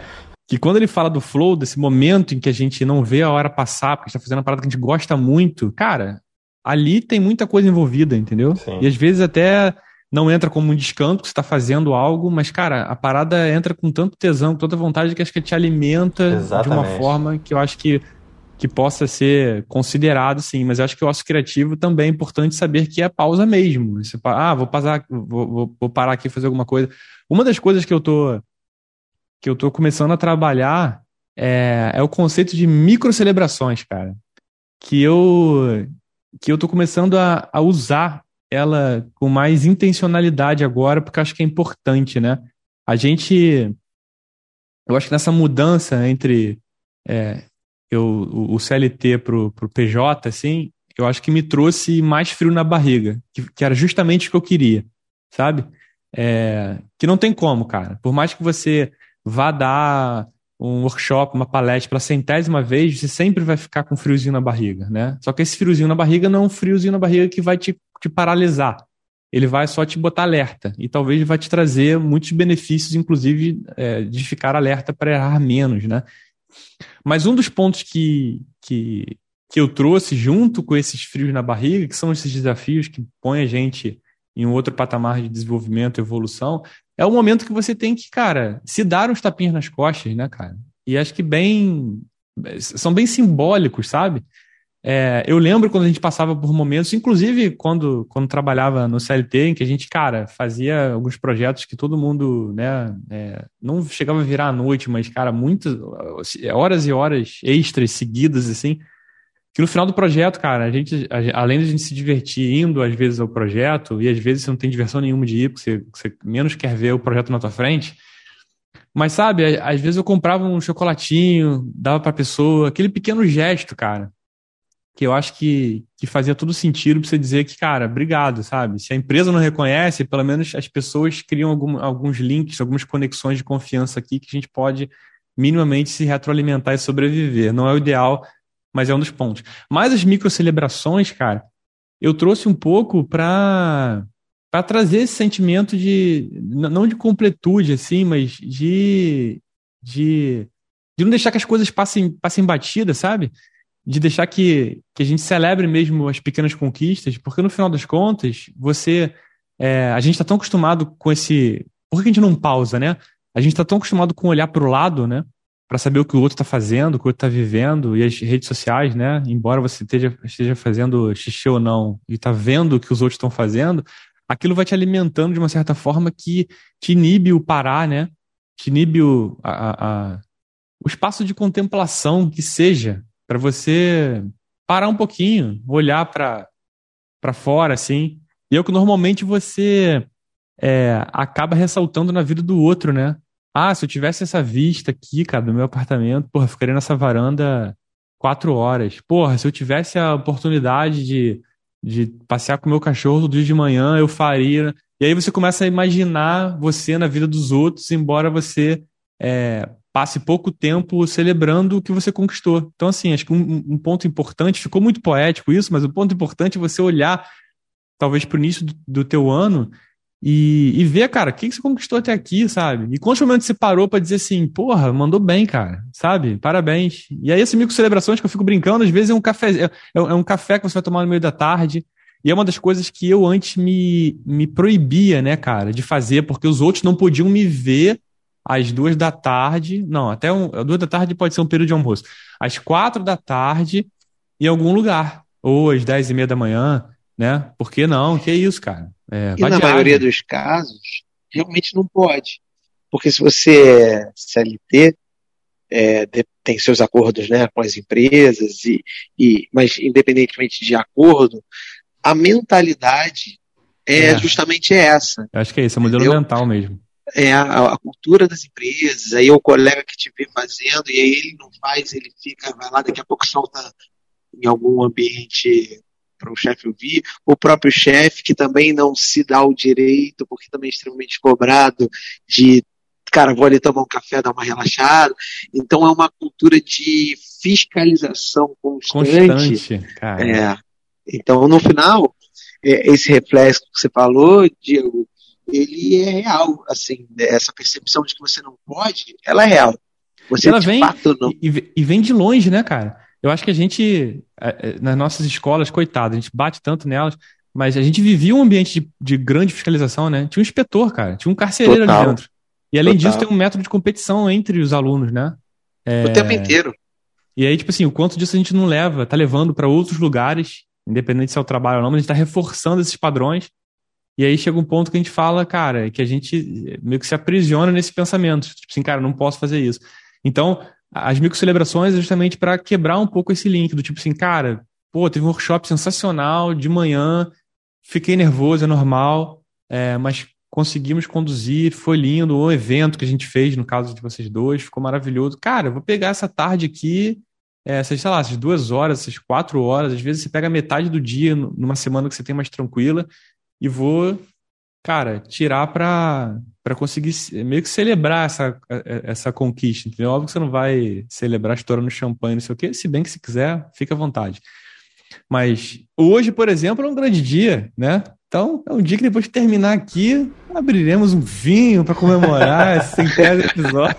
Que quando ele fala do flow, desse momento em que a gente não vê a hora passar, porque está fazendo uma parada que a gente gosta muito, cara, ali tem muita coisa envolvida, entendeu? Sim. E às vezes até não entra como um descanso, que você está fazendo algo, mas, cara, a parada entra com tanto tesão, com tanta vontade que acho que te alimenta Exatamente. de uma forma que eu acho que que possa ser considerado, sim, mas eu acho que o osso criativo também é importante saber que é pausa mesmo. Você, ah, vou, passar, vou, vou, vou parar aqui e fazer alguma coisa. Uma das coisas que eu tô, que eu tô começando a trabalhar é, é o conceito de micro celebrações, cara. Que eu, que eu tô começando a, a usar ela com mais intencionalidade agora, porque acho que é importante, né? A gente. Eu acho que nessa mudança entre é, eu, o, CLT pro, pro PJ, assim, eu acho que me trouxe mais frio na barriga, que, que era justamente o que eu queria, sabe? É, que não tem como, cara. Por mais que você vá dar um workshop, uma palestra pela centésima vez, você sempre vai ficar com friozinho na barriga, né? Só que esse friozinho na barriga não é um friozinho na barriga que vai te, te paralisar. Ele vai só te botar alerta e talvez vai te trazer muitos benefícios, inclusive é, de ficar alerta para errar menos, né? Mas um dos pontos que, que, que eu trouxe junto com esses frios na barriga, que são esses desafios que põem a gente em um outro patamar de desenvolvimento evolução, é o momento que você tem que, cara, se dar uns tapinhas nas costas, né, cara? E acho que bem. são bem simbólicos, sabe? É, eu lembro quando a gente passava por momentos, inclusive quando, quando trabalhava no CLT, em que a gente, cara, fazia alguns projetos que todo mundo, né, é, não chegava a virar à noite, mas, cara, muitas horas e horas extras seguidas, assim, que no final do projeto, cara, a gente, além de a gente se divertir indo às vezes ao projeto, e às vezes você não tem diversão nenhuma de ir, porque você, você menos quer ver o projeto na tua frente, mas sabe, às vezes eu comprava um chocolatinho, dava pra pessoa, aquele pequeno gesto, cara, que eu acho que, que fazia todo sentido para você dizer que, cara, obrigado, sabe? Se a empresa não reconhece, pelo menos as pessoas criam algum, alguns links, algumas conexões de confiança aqui que a gente pode minimamente se retroalimentar e sobreviver. Não é o ideal, mas é um dos pontos. Mas as microcelebrações, cara, eu trouxe um pouco para para trazer esse sentimento de não de completude assim, mas de de, de não deixar que as coisas passem passem batidas, sabe? de deixar que, que a gente celebre mesmo as pequenas conquistas, porque no final das contas, você. É, a gente está tão acostumado com esse. Por que a gente não pausa, né? A gente está tão acostumado com olhar para o lado, né? Para saber o que o outro está fazendo, o que o outro está vivendo, e as redes sociais, né? Embora você esteja, esteja fazendo xixi ou não, e está vendo o que os outros estão fazendo, aquilo vai te alimentando de uma certa forma que te inibe o parar, né? Te inibe o, a, a, o espaço de contemplação que seja, para você parar um pouquinho, olhar para fora, assim. E é o que normalmente você é, acaba ressaltando na vida do outro, né? Ah, se eu tivesse essa vista aqui, cara, do meu apartamento, porra, ficaria nessa varanda quatro horas. Porra, se eu tivesse a oportunidade de, de passear com o meu cachorro todo dia de manhã, eu faria. E aí você começa a imaginar você na vida dos outros, embora você é, passe pouco tempo celebrando o que você conquistou. Então, assim, acho que um, um ponto importante, ficou muito poético isso, mas o um ponto importante é você olhar, talvez, para o início do, do, teu ano e, e ver, cara, o que, que você conquistou até aqui, sabe? E quantos momentos você parou para dizer assim, porra, mandou bem, cara, sabe? Parabéns. E aí, esse micro celebrações que eu fico brincando, às vezes é um café, é, é um café que você vai tomar no meio da tarde. E é uma das coisas que eu antes me, me proibia, né, cara, de fazer, porque os outros não podiam me ver às duas da tarde, não, até um, duas da tarde pode ser um período de almoço, às quatro da tarde em algum lugar. ou às 10 e meia da manhã, né? Por que não? Que é isso, cara? É, e na maioria dos casos, realmente não pode. Porque se você é CLT, é, tem seus acordos né, com as empresas, e, e, mas independentemente de acordo, a mentalidade é, é. justamente essa. Eu acho que é isso, é o modelo entendeu? mental mesmo. É a, a, cultura das empresas, aí o colega que te vê fazendo, e aí ele não faz, ele fica, vai lá, daqui a pouco solta em algum ambiente para o chefe ouvir, o próprio chefe que também não se dá o direito, porque também é extremamente cobrado, de cara, vou ali tomar um café, dar uma relaxada. Então é uma cultura de fiscalização constante. Constante, cara. É. Então, no final, é, esse reflexo que você falou, Diego, ele é real. Assim, essa percepção de que você não pode, ela é real. Você ela vem não... e, e, vem de longe, né, cara? Eu acho que a gente, é, é, nas nossas escolas, coitado, a gente bate tanto nelas, mas a gente vivia um ambiente de, de grande fiscalização, né? Tinha um inspetor, cara, tinha um carcereiro Total. ali dentro. E além Total. disso, tem um método de competição entre os alunos, né? É... O tempo inteiro. E aí, tipo assim, o quanto disso a gente não leva, tá levando para outros lugares, independente se é o trabalho ou não, mas a gente tá reforçando esses padrões. E aí chega um ponto que a gente fala, cara, que a gente meio que se aprisiona nesse pensamento. Tipo assim, cara, não posso fazer isso. Então, as micro-celebrações é justamente para quebrar um pouco esse link do tipo assim, cara, pô, teve um workshop sensacional de manhã, fiquei nervoso, é normal, é, mas conseguimos conduzir, foi lindo, o evento que a gente fez, no caso de vocês dois, ficou maravilhoso. Cara, vou pegar essa tarde aqui, é, essas, sei lá, essas duas horas, essas quatro horas, às vezes você pega metade do dia numa semana que você tem mais tranquila e vou cara, tirar para para conseguir meio que celebrar essa, essa conquista, entendeu? Óbvio que você não vai celebrar estourando champanhe, não sei o quê, se bem que se quiser, fica à vontade. Mas hoje, por exemplo, é um grande dia, né? Então, é um dia que depois de terminar aqui, abriremos um vinho para comemorar esse centésimo episódio.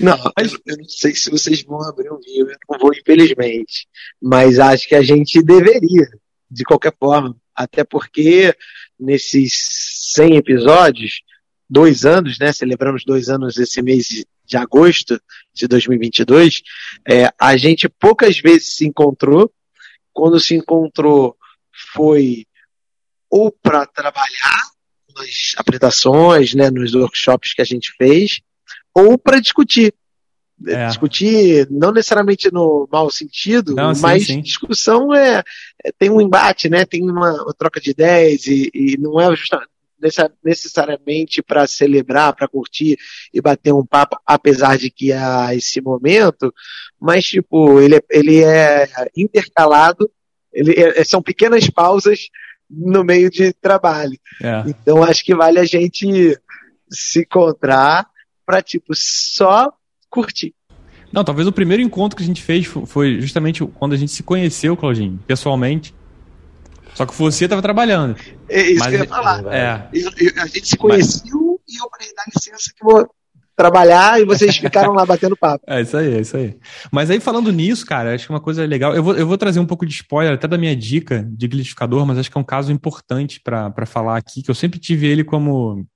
Não, eu não sei se vocês vão abrir um vinho, eu não vou, infelizmente. Mas acho que a gente deveria, de qualquer forma. Até porque nesses 100 episódios, dois anos, né? Celebramos dois anos esse mês de agosto de 2022. É, a gente poucas vezes se encontrou. Quando se encontrou, foi ou para trabalhar nas apresentações, né, nos workshops que a gente fez, ou para discutir. É. Discutir, não necessariamente no mau sentido, não, mas sim, sim. discussão é, é, tem um embate, né? Tem uma, uma troca de ideias e, e não é justamente necessariamente para celebrar, para curtir e bater um papo, apesar de que há esse momento, mas tipo, ele, é, ele é intercalado, ele é, são pequenas pausas no meio de trabalho. É. Então acho que vale a gente se encontrar para tipo só curtir. Não, talvez o primeiro encontro que a gente fez foi justamente quando a gente se conheceu, Claudinho, pessoalmente. Só que você estava trabalhando. É isso Mas, que eu ia falar. É. Eu, eu, a gente se conheceu Mas... e eu falei, dá licença que vou trabalhar e vocês ficaram lá batendo papo. É isso aí, é isso aí. Mas aí falando nisso, cara, acho que uma coisa legal. Eu vou, eu vou trazer um pouco de spoiler até da minha dica de glitificador, mas acho que é um caso importante para falar aqui, que eu sempre tive ele como,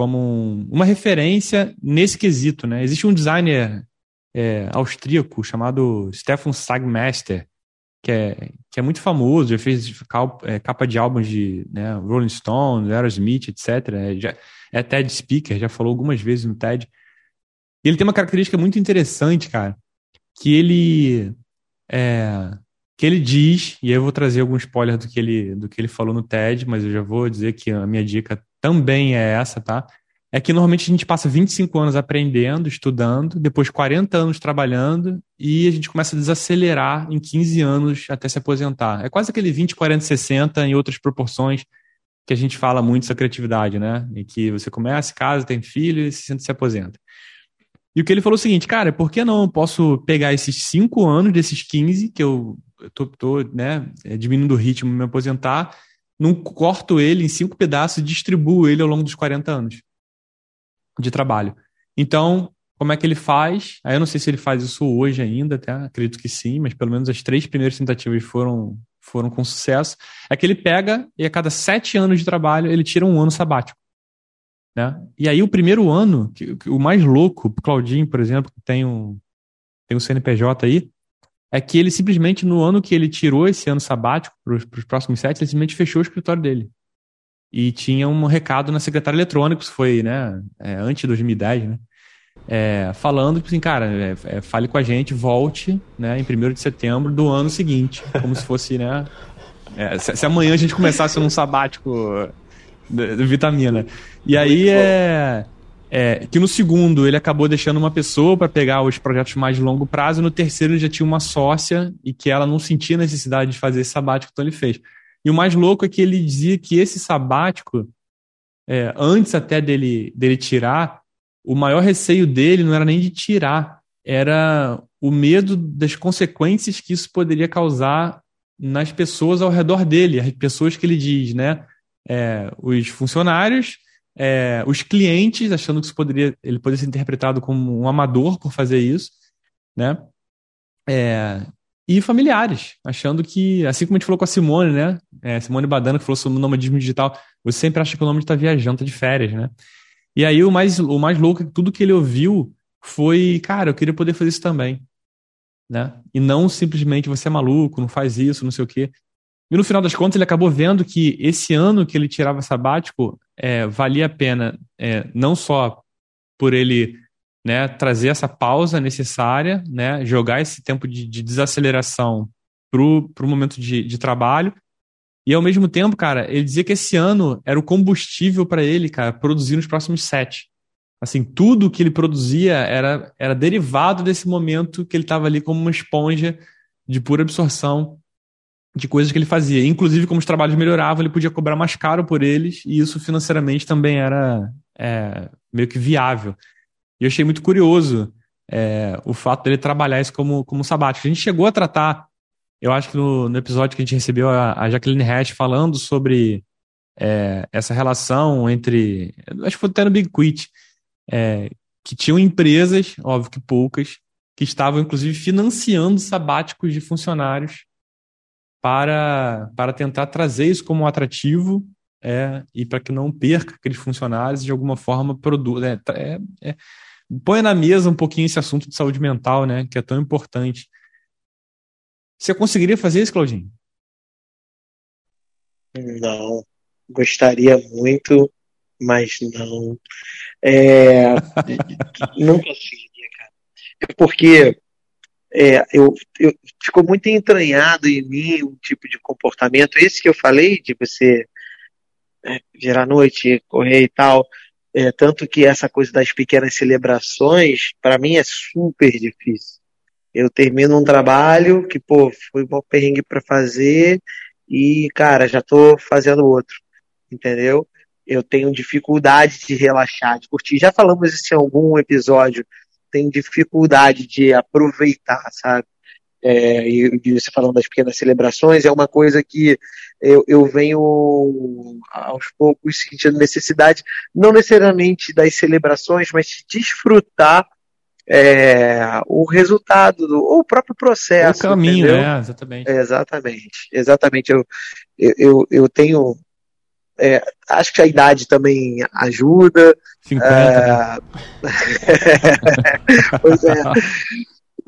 como uma referência nesse quesito, né? Existe um designer é, austríaco chamado Stefan Sagmaster, que é, que é muito famoso, já fez é, capa de álbuns de né, Rolling Stones, Aerosmith, etc. É, já, é TED Speaker, já falou algumas vezes no TED. Ele tem uma característica muito interessante, cara, que ele é, que ele diz, e aí eu vou trazer algum spoiler do que ele do que ele falou no TED, mas eu já vou dizer que a minha dica também é essa, tá? é que normalmente a gente passa 25 anos aprendendo, estudando, depois 40 anos trabalhando e a gente começa a desacelerar em 15 anos até se aposentar. É quase aquele 20, 40, 60 em outras proporções que a gente fala muito essa criatividade, né? Em que você começa, casa, tem filho e se se aposenta. E o que ele falou é o seguinte, cara, por que não eu posso pegar esses 5 anos desses 15 que eu tô, tô né, é, diminuindo o ritmo me aposentar, não corto ele em cinco pedaços e distribuo ele ao longo dos 40 anos de trabalho. Então, como é que ele faz? Aí eu não sei se ele faz isso hoje ainda, até acredito que sim, mas pelo menos as três primeiras tentativas foram, foram com sucesso. É que ele pega e a cada sete anos de trabalho ele tira um ano sabático. Né? E aí o primeiro ano, que, o mais louco, o Claudinho, por exemplo, que tem um, tem um CNPJ aí, é que ele simplesmente, no ano que ele tirou esse ano sabático para os próximos sete, ele simplesmente fechou o escritório dele. E tinha um recado na secretária eletrônica, isso foi, né, é, antes de 2010, né? É, falando, tipo assim, cara, é, é, fale com a gente, volte, né, em 1 de setembro do ano seguinte, como se fosse, né, é, se, se, amanhã a gente começasse num sabático de, de vitamina. E aí é, é, que no segundo ele acabou deixando uma pessoa para pegar os projetos mais de longo prazo, no terceiro ele já tinha uma sócia e que ela não sentia necessidade de fazer esse sabático, então ele fez. E o mais louco é que ele dizia que esse sabático, é, antes até dele, dele tirar, o maior receio dele não era nem de tirar, era o medo das consequências que isso poderia causar nas pessoas ao redor dele, as pessoas que ele diz, né? É, os funcionários, é, os clientes, achando que isso poderia, ele poderia ser interpretado como um amador por fazer isso, né? É, e familiares, achando que, assim como a gente falou com a Simone, né? É, Simone Badana, que falou sobre o nomadismo digital, você sempre acha que o nome está viajando, está de férias, né? E aí o mais, o mais louco é que tudo que ele ouviu foi, cara, eu queria poder fazer isso também. Né? E não simplesmente você é maluco, não faz isso, não sei o quê. E no final das contas, ele acabou vendo que esse ano que ele tirava sabático é, valia a pena, é, não só por ele né, trazer essa pausa necessária, né, jogar esse tempo de, de desaceleração para o momento de, de trabalho, e ao mesmo tempo, cara, ele dizia que esse ano era o combustível para ele, cara, produzir nos próximos sete. Assim, tudo que ele produzia era, era derivado desse momento que ele estava ali como uma esponja de pura absorção de coisas que ele fazia. Inclusive, como os trabalhos melhoravam, ele podia cobrar mais caro por eles, e isso financeiramente também era é, meio que viável. E eu achei muito curioso é, o fato dele trabalhar isso como, como sabático. A gente chegou a tratar, eu acho que no, no episódio que a gente recebeu a, a Jacqueline Hatch falando sobre é, essa relação entre. Acho que foi até no Big Quit, é, que tinham empresas, óbvio que poucas, que estavam inclusive financiando sabáticos de funcionários para, para tentar trazer isso como um atrativo é, e para que não perca aqueles funcionários de alguma forma produz, é, é, é, põe na mesa um pouquinho esse assunto de saúde mental, né, que é tão importante. Você conseguiria fazer isso, Claudinho? Não, gostaria muito, mas não. É, não conseguiria, cara. É porque é, eu, eu, ficou muito entranhado em mim um tipo de comportamento, esse que eu falei, de você é, virar noite, correr e tal. É, tanto que essa coisa das pequenas celebrações, para mim é super difícil. Eu termino um trabalho que, pô, foi um perrengue para fazer e, cara, já tô fazendo outro, entendeu? Eu tenho dificuldade de relaxar, de curtir. Já falamos isso em algum episódio. Tenho dificuldade de aproveitar, sabe? É, e, e você falando das pequenas celebrações, é uma coisa que eu, eu venho aos poucos sentindo necessidade, não necessariamente das celebrações, mas de desfrutar é, o resultado, do, ou o próprio processo. O caminho, entendeu? é, exatamente. É, exatamente, exatamente. Eu, eu, eu tenho. É, acho que a idade também ajuda. 50. É... pois é.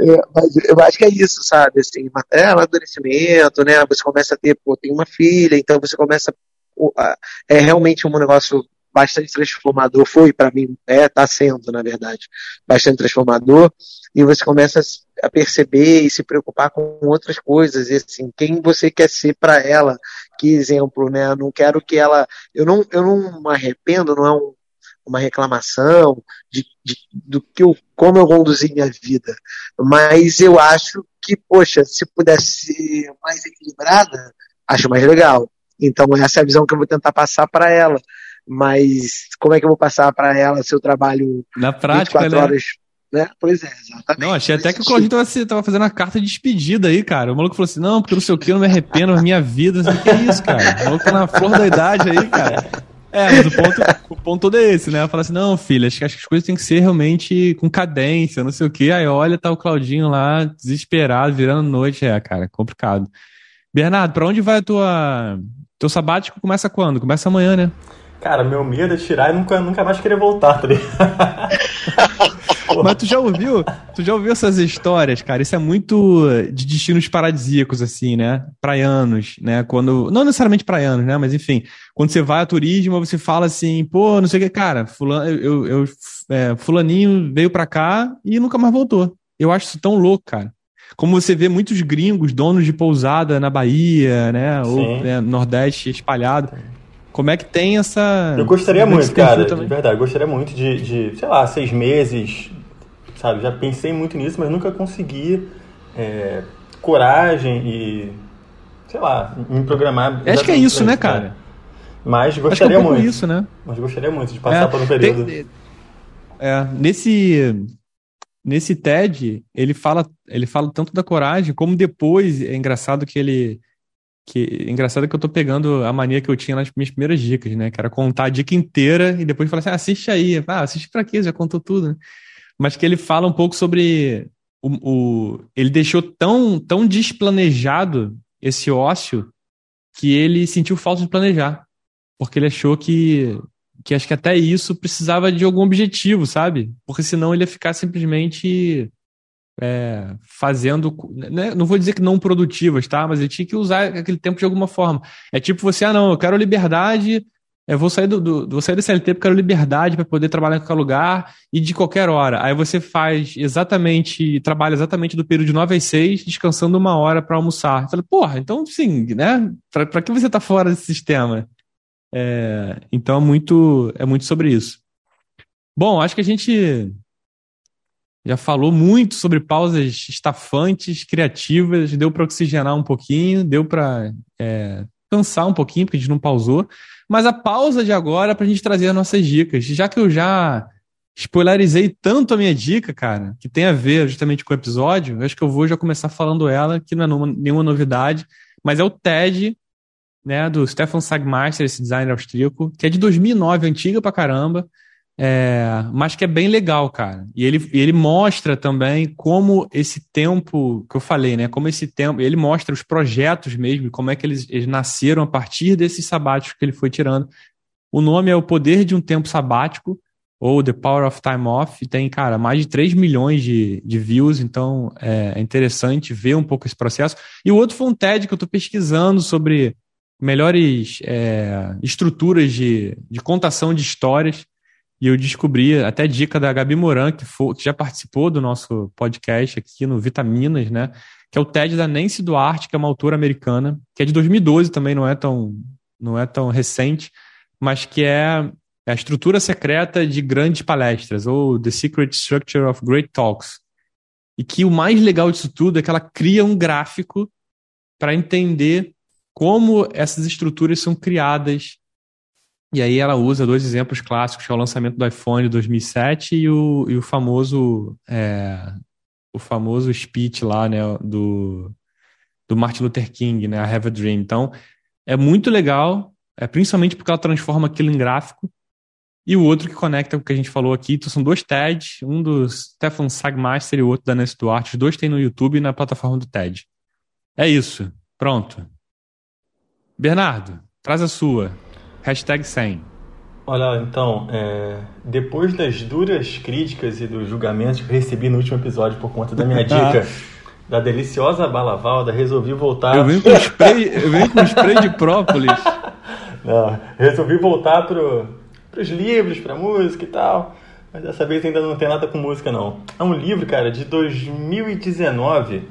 É, mas eu acho que é isso, sabe? Assim, é amadurecimento, né? Você começa a ter, pô, tem uma filha, então você começa. É realmente um negócio bastante transformador. Foi para mim, é, tá sendo, na verdade, bastante transformador. E você começa a perceber e se preocupar com outras coisas. E assim, quem você quer ser para ela? Que exemplo, né? Eu não quero que ela. Eu não, eu não me arrependo, não é um uma reclamação de, de, do que eu, como eu conduzi minha vida. Mas eu acho que, poxa, se pudesse ser mais equilibrada, acho mais legal. Então essa é a visão que eu vou tentar passar para ela. Mas como é que eu vou passar para ela se eu trabalho na prática, 24 né? horas né? Pois é, exatamente. Não, achei até que o Claudinho tava, tava fazendo a carta de despedida aí, cara. O maluco falou assim: não, porque não sei o que, eu não me arrependo minha vida. O que é isso, cara? O maluco tá na flor da idade aí, cara. É, mas o ponto, o ponto todo é esse, né? Ela fala assim, não, filha, acho que as coisas têm que ser realmente com cadência, não sei o quê. Aí olha, tá o Claudinho lá, desesperado, virando noite. É, cara, complicado. Bernardo, pra onde vai a tua... Teu sabático começa quando? Começa amanhã, né? Cara, meu medo é tirar e nunca, nunca mais querer voltar, tá ligado? Mas tu já ouviu? Tu já ouviu essas histórias, cara? Isso é muito de destinos paradisíacos, assim, né? Praianos, né? Quando. Não necessariamente praianos, né? Mas enfim, quando você vai a turismo, você fala assim, pô, não sei o que, cara, fulano, eu, eu é, fulaninho veio pra cá e nunca mais voltou. Eu acho isso tão louco, cara. Como você vê muitos gringos, donos de pousada na Bahia, né? Sim. Ou né, Nordeste espalhado. Como é que tem essa. Eu gostaria muito, cara, de verdade. Eu gostaria muito de, de, sei lá, seis meses, sabe? Já pensei muito nisso, mas nunca consegui é, coragem e, sei lá, me programar. Acho que é isso, né, cara? Né? Mas gostaria Acho que é um muito. isso, né? Mas gostaria muito de passar é, por um período. Tem, é, nesse nesse TED, ele fala, ele fala tanto da coragem, como depois, é engraçado que ele que engraçado que eu tô pegando a mania que eu tinha nas minhas primeiras dicas, né? Que era contar a dica inteira e depois falar assim: ah, assiste aí. Ah, assiste pra quê? Já contou tudo, né? Mas que ele fala um pouco sobre o, o, ele deixou tão, tão desplanejado esse ócio que ele sentiu falta de planejar. Porque ele achou que, que acho que até isso precisava de algum objetivo, sabe? Porque senão ele ia ficar simplesmente é, fazendo, né, não vou dizer que não produtivas, tá? Mas ele tinha que usar aquele tempo de alguma forma. É tipo você, ah, não, eu quero liberdade, eu vou sair do, do vou sair do CLT porque eu quero liberdade para poder trabalhar em qualquer lugar e de qualquer hora. Aí você faz exatamente, trabalha exatamente do período de 9 às 6, descansando uma hora para almoçar. Falei, porra, então sim, né? Para que você tá fora desse sistema? É, então é muito, é muito sobre isso. Bom, acho que a gente já falou muito sobre pausas estafantes, criativas, deu para oxigenar um pouquinho, deu para é, cansar um pouquinho, porque a gente não pausou. Mas a pausa de agora é para a gente trazer as nossas dicas. Já que eu já spoilerizei tanto a minha dica, cara, que tem a ver justamente com o episódio, eu acho que eu vou já começar falando ela, que não é nenhuma novidade, mas é o TED, né, do Stefan Sagmeister, esse designer austríaco, que é de 2009, antiga pra caramba, é, mas que é bem legal, cara. E ele, ele mostra também como esse tempo que eu falei, né? Como esse tempo. Ele mostra os projetos mesmo, como é que eles, eles nasceram a partir desses sabáticos que ele foi tirando. O nome é O Poder de um Tempo Sabático, ou The Power of Time Off. Tem, cara, mais de 3 milhões de, de views, então é, é interessante ver um pouco esse processo. E o outro foi um TED que eu estou pesquisando sobre melhores é, estruturas de, de contação de histórias. E eu descobri até dica da Gabi Moran, que, foi, que já participou do nosso podcast aqui no Vitaminas, né? Que é o TED da Nancy Duarte, que é uma autora americana, que é de 2012 também, não é tão, não é tão recente, mas que é a estrutura secreta de grandes palestras, ou The Secret Structure of Great Talks. E que o mais legal disso tudo é que ela cria um gráfico para entender como essas estruturas são criadas e aí ela usa dois exemplos clássicos, que é o lançamento do iPhone 2007 e o, e o famoso é, o famoso speech lá, né, do, do Martin Luther King, né, I Have a Dream. Então, é muito legal, é, principalmente porque ela transforma aquilo em gráfico. E o outro que conecta com o que a gente falou aqui, então são dois TEDs, um do Stefan Sagmaster e o outro da Nancy Duarte. Os dois tem no YouTube e na plataforma do TED. É isso. Pronto. Bernardo, traz a sua. Hashtag 100. Olha, então, é, depois das duras críticas e dos julgamentos que eu recebi no último episódio por conta da minha dica da deliciosa balavalda, resolvi voltar. Eu venho com spray, eu venho com spray de própolis. Não, resolvi voltar pro, pros livros, pra música e tal. Mas dessa vez ainda não tem nada com música, não. É um livro, cara, de 2019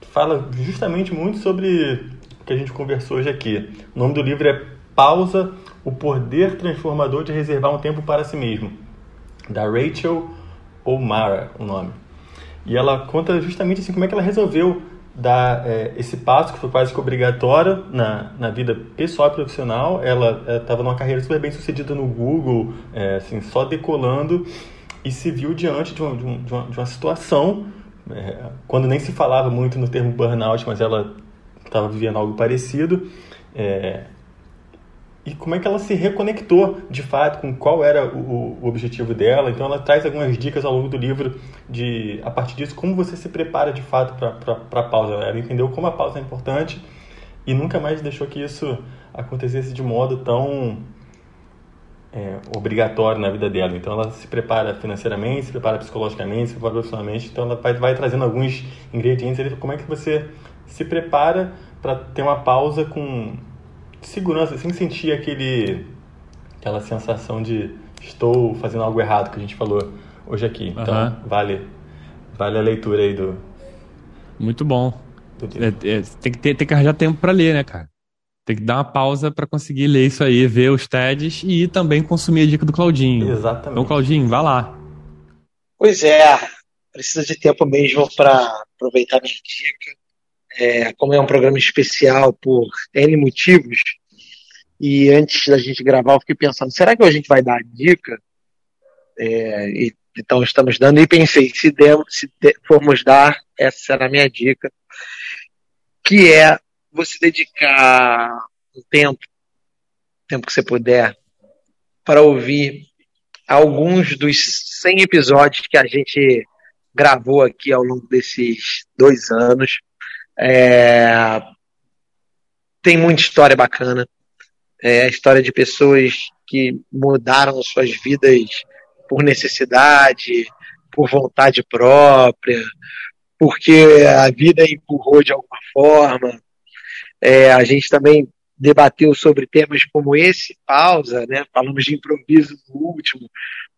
que fala justamente muito sobre o que a gente conversou hoje aqui. O nome do livro é Pausa, o poder transformador de reservar um tempo para si mesmo. Da Rachel O'Mara, o nome. E ela conta justamente assim como é que ela resolveu dar é, esse passo que foi quase que obrigatório na, na vida pessoal e profissional. Ela estava numa carreira super bem sucedida no Google, é, assim, só decolando, e se viu diante de uma, de uma, de uma situação, é, quando nem se falava muito no termo burnout, mas ela estava vivendo algo parecido. É, e como é que ela se reconectou de fato com qual era o, o, objetivo dela. Então ela traz algumas dicas ao longo do livro de a partir disso como você se prepara de fato para a pausa. Ela entendeu como a pausa é importante e nunca mais deixou que isso acontecesse de modo tão é, obrigatório na vida dela. Então ela se prepara financeiramente, se prepara psicologicamente, se prepara profissionalmente. Então ela vai, vai trazendo alguns ingredientes. Ali, como é que você se prepara para ter uma pausa com segurança, sem sentir aquele, aquela sensação de estou fazendo algo errado que a gente falou hoje aqui. Então uhum. vale, vale a leitura aí do. Muito bom. Do é, é, tem, que ter, tem que arranjar tempo para ler, né, cara? Tem que dar uma pausa para conseguir ler isso aí, ver os TEDs e também consumir a dica do Claudinho. Exatamente. Então, Claudinho, vá lá. Pois é, precisa de tempo mesmo para aproveitar minha dica. É, como é um programa especial por N motivos, e antes da gente gravar, eu fiquei pensando: será que a gente vai dar a dica? É, e, então, estamos dando, e pensei: se, demos, se formos dar, essa será a minha dica, que é você dedicar um tempo, tempo que você puder, para ouvir alguns dos 100 episódios que a gente gravou aqui ao longo desses dois anos. É... Tem muita história bacana. É a história de pessoas que mudaram suas vidas por necessidade, por vontade própria, porque a vida empurrou de alguma forma. É, a gente também debateu sobre temas como esse, pausa, né? Falamos de improviso no último,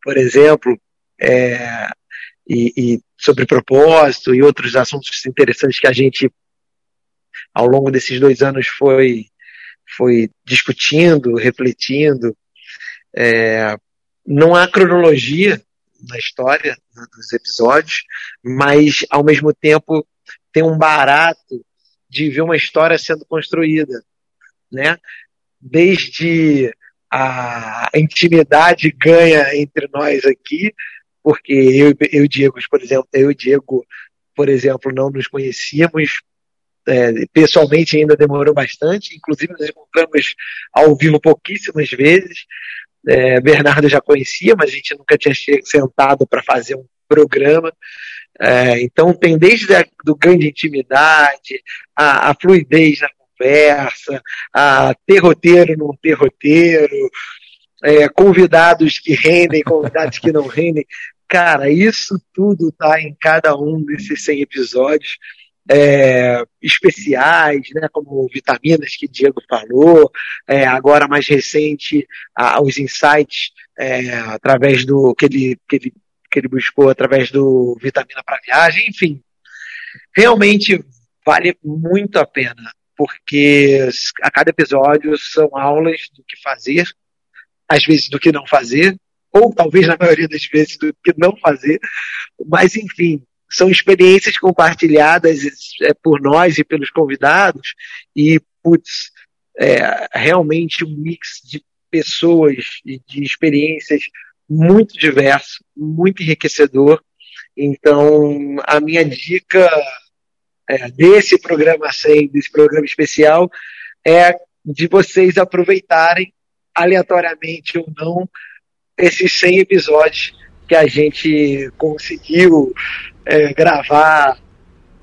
por exemplo, é, e, e, sobre propósito e outros assuntos interessantes que a gente, ao longo desses dois anos, foi, foi discutindo, refletindo. É, não há cronologia na história dos episódios, mas, ao mesmo tempo, tem um barato de ver uma história sendo construída, né? Desde a intimidade ganha entre nós aqui, porque eu, eu e Diego, por exemplo, eu e Diego, por exemplo, não nos conhecíamos é, pessoalmente ainda demorou bastante, inclusive nos encontramos ao vivo pouquíssimas vezes. É, Bernardo já conhecia, mas a gente nunca tinha sentado para fazer um programa. É, então tem desde a, do ganho de intimidade, a, a, fluidez na conversa, a ter roteiro, não ter roteiro, é, convidados que rendem, convidados que não rendem. Cara, isso tudo tá em cada um desses 100 episódios. É, especiais, né, como vitaminas que Diego falou, é, agora mais recente, a, os insights é, através do que ele, que ele que ele buscou através do Vitamina para Viagem, enfim. Realmente vale muito a pena, porque a cada episódio são aulas do que fazer, às vezes do que não fazer, ou talvez na maioria das vezes do que não fazer, mas enfim, são experiências compartilhadas é, por nós e pelos convidados, e, putz, é realmente um mix de pessoas e de experiências muito diverso, muito enriquecedor. Então, a minha dica é, desse programa 100, desse programa especial, é de vocês aproveitarem, aleatoriamente ou não, esses 100 episódios que a gente conseguiu é, gravar,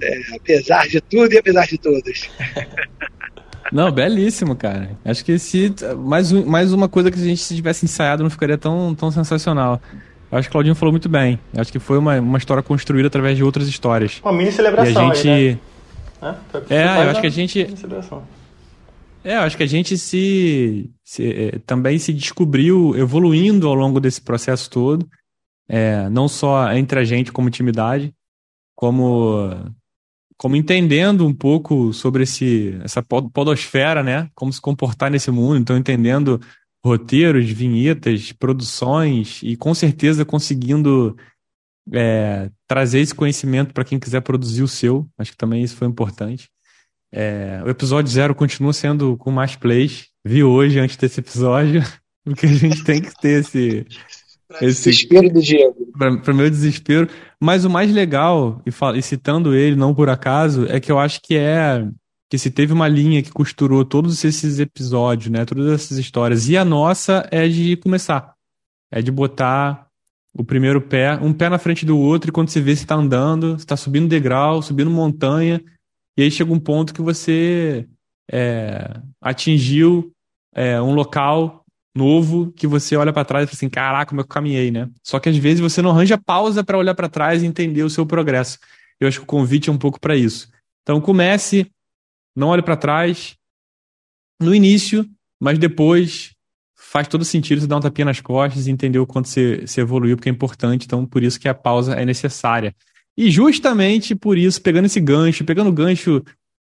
é, apesar de tudo e apesar de todos. Não, belíssimo, cara. Acho que se mais, mais uma coisa que a gente se tivesse ensaiado não ficaria tão, tão sensacional. Eu acho que o Claudinho falou muito bem. Eu acho que foi uma, uma história construída através de outras histórias. Uma mini celebração. E a gente. Aí, né? É, eu acho que a gente. É, eu acho que a gente se, se é, também se descobriu evoluindo ao longo desse processo todo. É, não só entre a gente como intimidade, como como entendendo um pouco sobre esse, essa podosfera, né? Como se comportar nesse mundo. Então, entendendo roteiros, vinhetas, produções e com certeza conseguindo é, trazer esse conhecimento para quem quiser produzir o seu. Acho que também isso foi importante. É, o episódio zero continua sendo com mais plays. Vi hoje, antes desse episódio, porque a gente tem que ter esse, esse desespero do Diego. Para meu desespero. Mas o mais legal, e, e, citando ele, não por acaso, é que eu acho que é que se teve uma linha que costurou todos esses episódios, né? Todas essas histórias. E a nossa é de começar. É de botar o primeiro pé, um pé na frente do outro, e quando você vê, você está andando, você está subindo degrau, subindo montanha, e aí chega um ponto que você é, atingiu é, um local novo que você olha para trás e fala assim, caraca, como eu caminhei, né? Só que às vezes você não arranja pausa para olhar para trás e entender o seu progresso. Eu acho que o convite é um pouco para isso. Então comece, não olhe para trás no início, mas depois faz todo sentido você dar um tapinha nas costas e entender o quanto você, você evoluiu, porque é importante, então por isso que a pausa é necessária. E justamente por isso, pegando esse gancho, pegando o gancho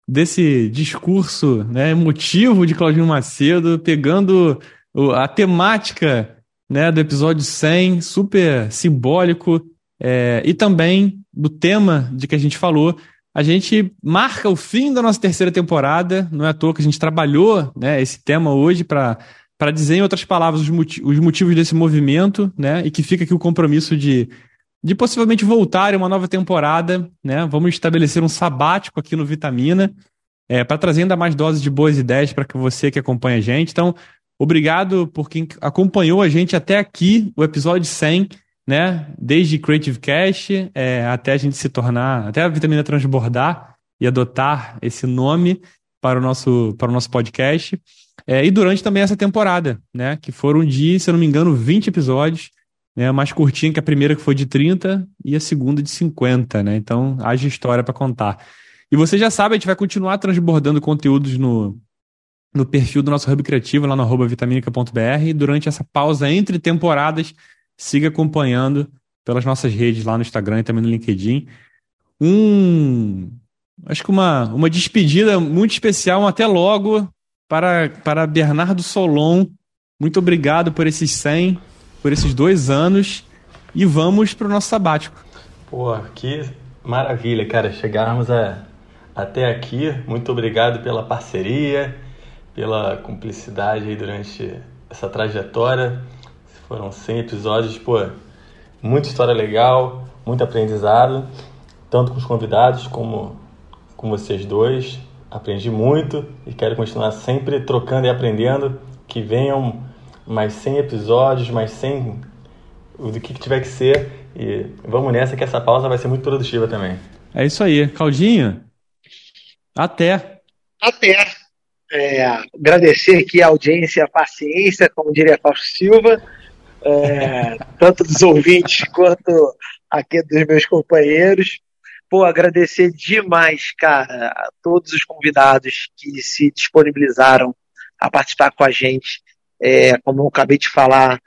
desse discurso né, emotivo de Claudinho Macedo, pegando a temática né, do episódio 100, super simbólico, é, e também do tema de que a gente falou, a gente marca o fim da nossa terceira temporada, não é à toa que a gente trabalhou né, esse tema hoje para para dizer, em outras palavras, os, os motivos desse movimento, né? E que fica aqui o compromisso de de possivelmente voltar em uma nova temporada, né? Vamos estabelecer um sabático aqui no Vitamina, é, para trazer ainda mais doses de boas ideias para que você que acompanha a gente. Então, obrigado por quem acompanhou a gente até aqui, o episódio 100, né? Desde Creative Cash é, até a gente se tornar, até a Vitamina transbordar e adotar esse nome para o nosso, para o nosso podcast. É, e durante também essa temporada, né? Que foram de, se eu não me engano, 20 episódios né, mais curtinha que a primeira que foi de 30 e a segunda de 50, né? Então, haja história para contar. E você já sabe, a gente vai continuar transbordando conteúdos no, no perfil do nosso Hub Criativo, lá no arroba vitaminica.br. E durante essa pausa entre temporadas, siga acompanhando pelas nossas redes lá no Instagram e também no LinkedIn. Um. Acho que uma, uma despedida muito especial, um até logo, para, para Bernardo Solon. Muito obrigado por esses 100 por esses dois anos e vamos para o nosso sabático. Pô, que maravilha, cara, chegarmos a, até aqui. Muito obrigado pela parceria, pela cumplicidade aí durante essa trajetória. Foram 100 episódios, pô, muita história legal, muito aprendizado, tanto com os convidados como com vocês dois. Aprendi muito e quero continuar sempre trocando e aprendendo. Que venham mais 100 episódios, mais 100 do que tiver que ser. E vamos nessa que essa pausa vai ser muito produtiva também. É isso aí. Claudinho, até. Até. É, agradecer aqui a audiência, a paciência, como diria Fausto Silva, é, tanto dos ouvintes quanto aqui dos meus companheiros. Pô, agradecer demais, cara, a todos os convidados que se disponibilizaram a participar com a gente é, como eu acabei de falar,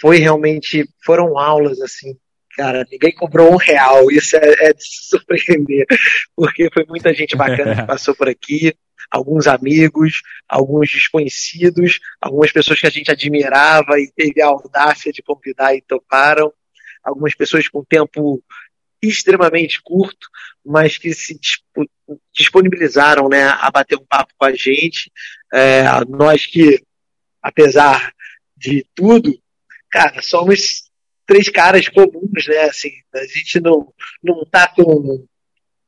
foi realmente, foram aulas assim, cara, ninguém cobrou um real, isso é, é de se surpreender, porque foi muita gente bacana que passou por aqui, alguns amigos, alguns desconhecidos, algumas pessoas que a gente admirava e teve a audácia de convidar e toparam, algumas pessoas com tempo extremamente curto, mas que se disponibilizaram né, a bater um papo com a gente. É, nós que apesar de tudo, cara, somos três caras comuns, né? Assim, a gente não, não tá com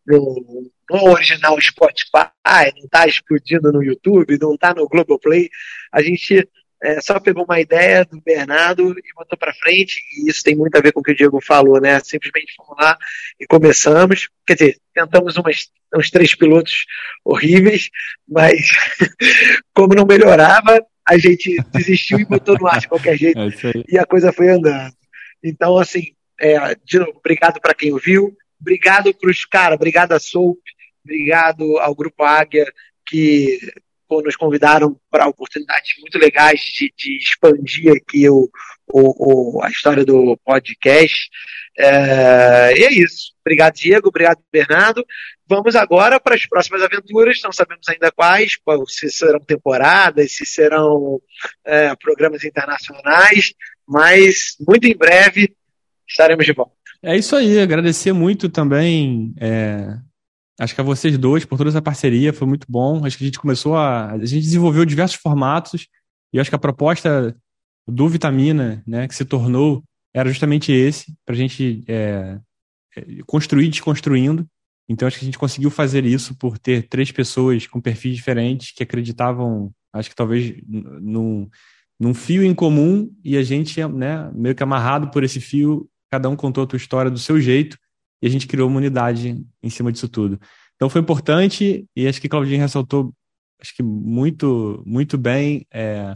no, no original Spotify, não tá explodindo no YouTube, não tá no Globoplay. A gente é, só pegou uma ideia do Bernardo e botou para frente, e isso tem muito a ver com o que o Diego falou, né? Simplesmente fomos lá e começamos. Quer dizer, tentamos umas, uns três pilotos horríveis, mas como não melhorava, a gente desistiu e botou no ar de qualquer jeito é e a coisa foi andando. Então, assim, é, de novo, obrigado para quem ouviu, obrigado para os caras, obrigado a Soap, obrigado ao Grupo Águia que pô, nos convidaram para oportunidades muito legais de, de expandir aqui o, o, o, a história do podcast. É, e é isso. Obrigado, Diego. Obrigado, Bernardo. Vamos agora para as próximas aventuras. Não sabemos ainda quais, se serão temporadas, se serão é, programas internacionais, mas muito em breve estaremos de volta. É isso aí. Agradecer muito também. É, acho que a vocês dois por toda essa parceria. Foi muito bom. Acho que a gente começou a. A gente desenvolveu diversos formatos. E acho que a proposta do Vitamina, né, que se tornou era justamente esse, para a gente é, é, construir desconstruindo. Então acho que a gente conseguiu fazer isso por ter três pessoas com perfis diferentes que acreditavam, acho que talvez num, num fio em comum e a gente, né, meio que amarrado por esse fio, cada um contou a sua história do seu jeito e a gente criou uma unidade em cima disso tudo. Então foi importante e acho que Claudinho ressaltou, acho que muito, muito bem é,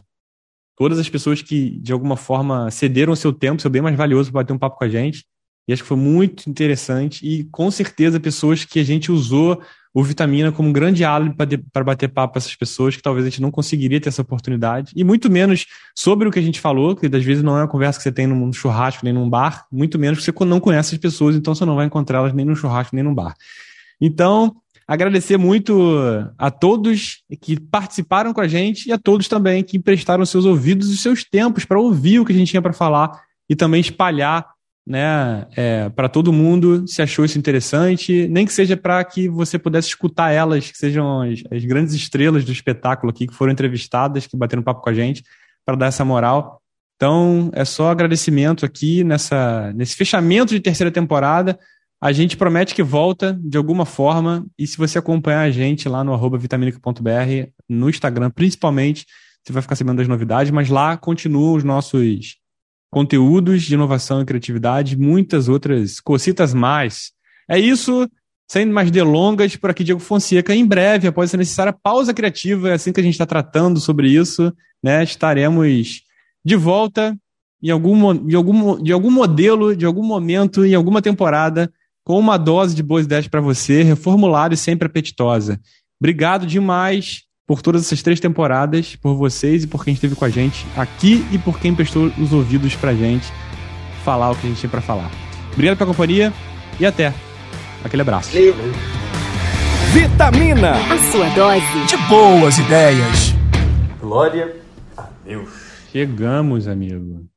todas as pessoas que, de alguma forma, cederam seu tempo, seu bem mais valioso para bater um papo com a gente. E acho que foi muito interessante. E com certeza, pessoas que a gente usou o Vitamina como um grande álibi para bater papo com essas pessoas que talvez a gente não conseguiria ter essa oportunidade. E muito menos sobre o que a gente falou, que às vezes não é uma conversa que você tem num churrasco nem num bar, muito menos que você não conhece as pessoas, então você não vai encontrá-las nem num churrasco nem num bar. Então, agradecer muito a todos que participaram com a gente e a todos também que emprestaram seus ouvidos e seus tempos para ouvir o que a gente tinha para falar e também espalhar né, é, para todo mundo se achou isso interessante, nem que seja para que você pudesse escutar elas, que sejam as, as, grandes estrelas do espetáculo aqui, que foram entrevistadas, que bateram papo com a gente, para dar essa moral. Então, é só agradecimento aqui nessa, nesse fechamento de terceira temporada. A gente promete que volta de alguma forma, e se você acompanhar a gente lá no arroba no Instagram principalmente, você vai ficar sabendo das novidades, mas lá continuam os nossos conteúdos de inovação e criatividade, muitas outras cocitas mais. É isso, sem mais delongas, por aqui Diego Fonseca. Em breve, após essa necessária pausa criativa, é assim que a gente está tratando sobre isso, né? Estaremos de volta em algum, em algum, de algum modelo, de algum momento, em alguma temporada, com uma dose de boas ideias para você, reformulada e sempre apetitosa. Obrigado demais por todas essas três temporadas, por vocês e por quem esteve com a gente aqui e por quem prestou os ouvidos pra gente falar o que a gente tinha pra falar. Obrigado pela companhia e até. Aquele abraço. Vitamina, a sua dose de boas ideias. Glória a Deus. Chegamos, amigo.